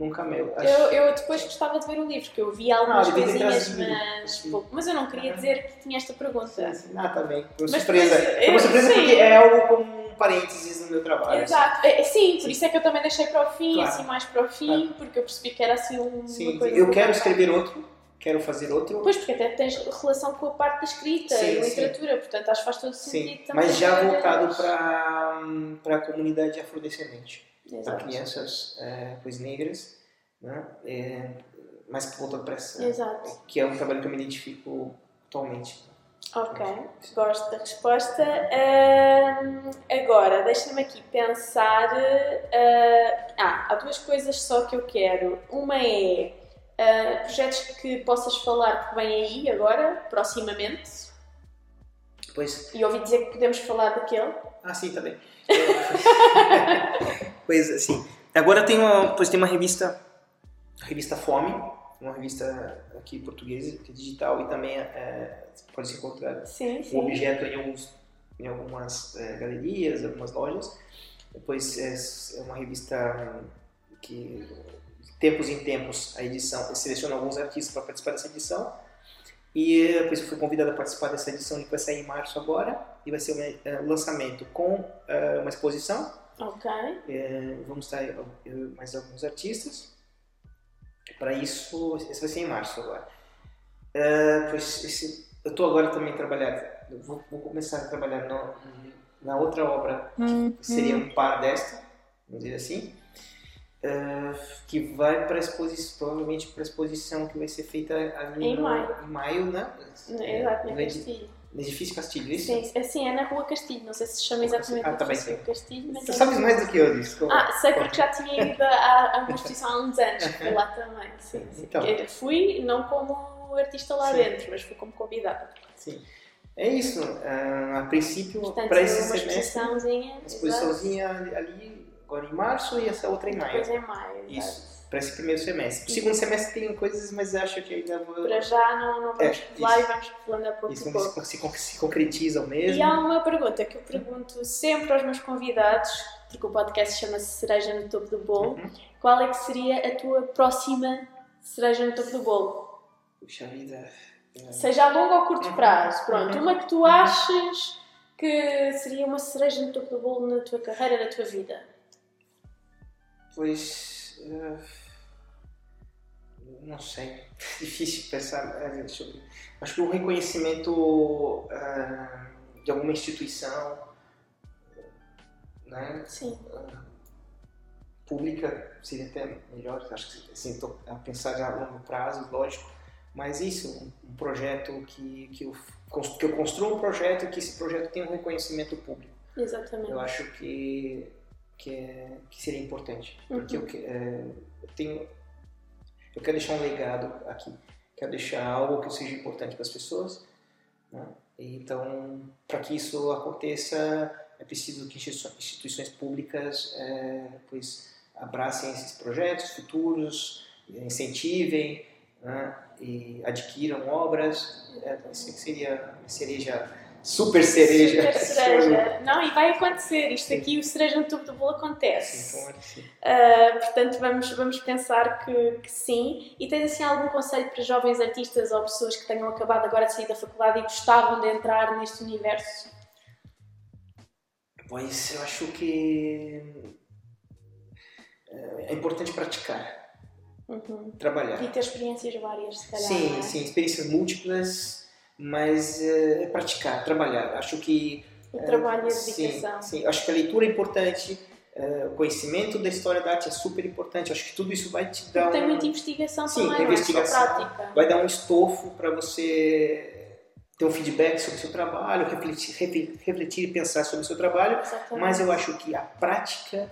nunca meu. Acho- Eu, eu depois gostava de ver o livro, porque eu vi algumas Ah, coisinhas, mas, Sim. pouco. mas eu não queria dizer que tinha esta pergunta. Sim, sim. Ah, também. Foi uma Mas surpresa. depois, Foi uma eu- surpresa sim. porque é algo como um parênteses no meu trabalho. Exato, É, sim, por isso é que eu também deixei para o fim, Claro. assim mais para o fim, porque eu percebi que era assim um, Sim, coisa. eu que quero escrever outro, quero fazer outro. Pois, porque até tens relação com a parte da escrita Sim, e sim. literatura, portanto acho que faz todo sentido Sim, também. mas já voltado para para a comunidade afrodescendente, para crianças é, pois negras, né? É, mais voltado para essa, Exato. que é um trabalho que eu me identifico atualmente. Ok, gosto da resposta. Agora, deixa-me aqui pensar. ah, ah, há duas coisas só que eu quero. Uma é ah, projetos que possas falar que vêm aí agora, proximamente. Pois, E ouvi dizer que podemos falar daquele. ah, sim, também. pois, assim, agora tem uma, pois tem uma revista, a revista Fome, uma revista aqui portuguesa, que é digital e também é, pode se encontrar Sim, um objeto em, alguns, em algumas eh, galerias, algumas lojas. Depois é, é uma revista que, tempos em tempos, a edição seleciona alguns artistas para participar dessa edição. E depois eu fui convidado a participar dessa edição que vai sair em março agora. E vai ser um eh, lançamento com eh, uma exposição. Ok. Eh, vamos e mais alguns artistas. Para isso, esse vai ser em março agora. Eh, pois esse, eu estou agora também trabalhando, vou, vou começar a trabalhar no, na outra obra que seria um par desta, vamos dizer assim, eh, que vai para exposição, provavelmente para a exposição que vai ser feita ali Em no- maio. em maio, né? Exato, na no edi- Castilho. no edifício Castilho, isso? Sim, assim é na Rua Castilho. Não sei se chama exatamente Ah, tá bem, Edifício sim. Castilho, mas Tu é- sabes mais do que eu disso. como- Ah, sei porque já tinha ido a, a uma exposição há uns anos, fui lá também. Sim, sim. Então. Fui não como artista lá Sim. dentro, mas fui como convidada. Sim. É isso. ah, a princípio, para esse semestre, exposiçãozinha. uma exposiçãozinha ali, ali, agora em março e essa outra em maio. Depois em maio. exato. Isso. Para esse primeiro semestre. O segundo semestre tem coisas, mas acho que ainda vou. Para já não, não vamos É, lá e vamos falando a pouco Isso a pouco. se, se, se concretizam mesmo. E há uma pergunta que eu pergunto sempre aos meus convidados, porque o podcast chama-se Cereja no Topo do Bolo. Uhum. Qual é que seria a tua próxima cereja no topo do bolo? Puxa vida. Seja a longo ou curto Uhum. prazo, pronto. Uhum. Uma que tu aches que seria uma cereja no topo do bolo na tua carreira, na tua vida? Pois. Uh, não sei. Difícil pensar sobre. Acho que o reconhecimento uh, de alguma instituição. Né? Sim. Pública seria até melhor, acho que assim, a pensar a longo prazo, lógico, mas isso, um projeto que, que, eu, que eu construa um projeto e que esse projeto tenha um reconhecimento público. Exatamente. Eu acho que, que, é, que seria importante, porque uhum. eu, é, eu tenho, eu quero deixar um legado aqui, quero deixar algo que seja importante para as pessoas, né? então, para que isso aconteça, é preciso que instituições públicas, é, pois abracem esses projetos futuros, incentivem né, e adquiram obras. É, seria cereja, super cereja. Super cereja. Não, e vai acontecer. Isto sim. aqui, o cereja no topo do bolo acontece. Sim, então, sim. Uh, portanto, vamos, vamos pensar que, que, sim. E tens assim algum conselho para jovens artistas ou pessoas que tenham acabado agora de sair da faculdade e gostavam de entrar neste universo? Pois eu acho que é importante praticar, uhum. trabalhar. E ter experiências várias, se calhar. Sim, é? sim, experiências múltiplas, mas é, praticar, trabalhar. Acho que. O trabalho e a dedicação. Sim, sim, acho que a leitura é importante. o conhecimento da história da arte é super importante. Acho que tudo isso vai te dar. Tem um... muita investigação Sim, também, investigação. prática. Vai dar um estofo para você ter um feedback sobre o seu trabalho, refletir, refletir e pensar sobre o seu trabalho. Exatamente. Mas eu acho que a prática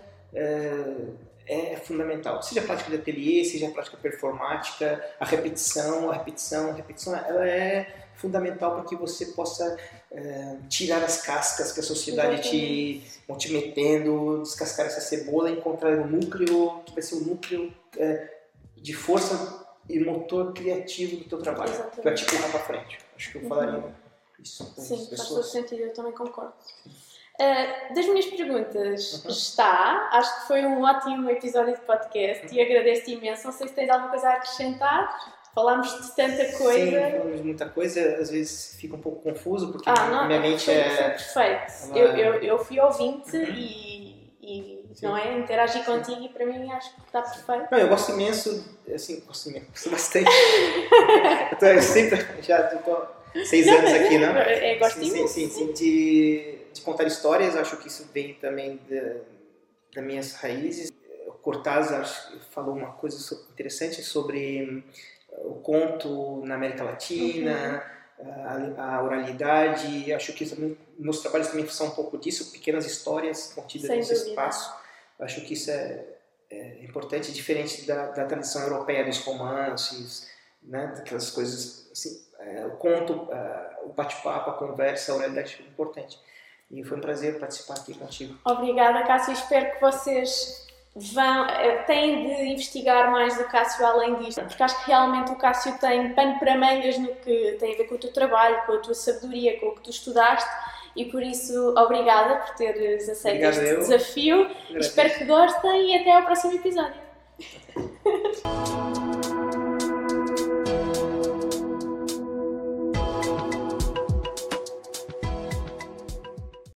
é fundamental. Seja a prática de ateliê, seja a prática performática, a repetição, a repetição, a repetição, ela é fundamental para que você possa é, tirar as cascas que a sociedade te, vão te metendo, descascar essa cebola encontrar o núcleo, que vai ser o núcleo é, de força e motor criativo do teu trabalho, para te empurrar para frente. Acho que eu falaria uhum. isso. Sim, faz todo sentido, eu também concordo. Uh, das minhas perguntas uhum. está, acho que foi um ótimo episódio de podcast uhum. e agradeço-te imenso. Não sei se tens alguma coisa a acrescentar. Falámos de tanta coisa. Sim, falamos de muita coisa, às vezes fica um pouco confuso porque ah, não, minha mente é. Foi perfeito. Ela... Eu, eu, eu fui ouvinte uhum. e, e não é? Interagir contigo e para mim acho que está perfeito. Não, eu gosto imenso, assim, gosto imenso, gosto bastante. eu, tô, eu sempre, já estou seis não, anos aqui, não? É, é gosto sim, sim, sim, sim, de de contar histórias, acho que isso vem também das minhas raízes. O Cortázar falou uma coisa interessante sobre o conto na América Latina, uhum. a, a, oralidade. Acho que também, meus trabalhos também são um pouco disso, pequenas histórias contidas Sem nesse dúvida. espaço. Acho que isso é, é importante, diferente da, da, tradição europeia dos romances, né, daquelas coisas assim, é, o conto, é, o bate-papo, a conversa, a oralidade é importante. E foi um prazer participar aqui contigo. Obrigada, Cássio. Espero que vocês vão, eh, têm de investigar mais do Cássio além disto, porque acho que realmente o Cássio tem pano para mangas no que tem a ver com o teu trabalho, com a tua sabedoria, com o que tu estudaste. E por isso, obrigada por teres aceito Obrigado este eu. desafio. Graças. Espero que gostem e até ao próximo episódio.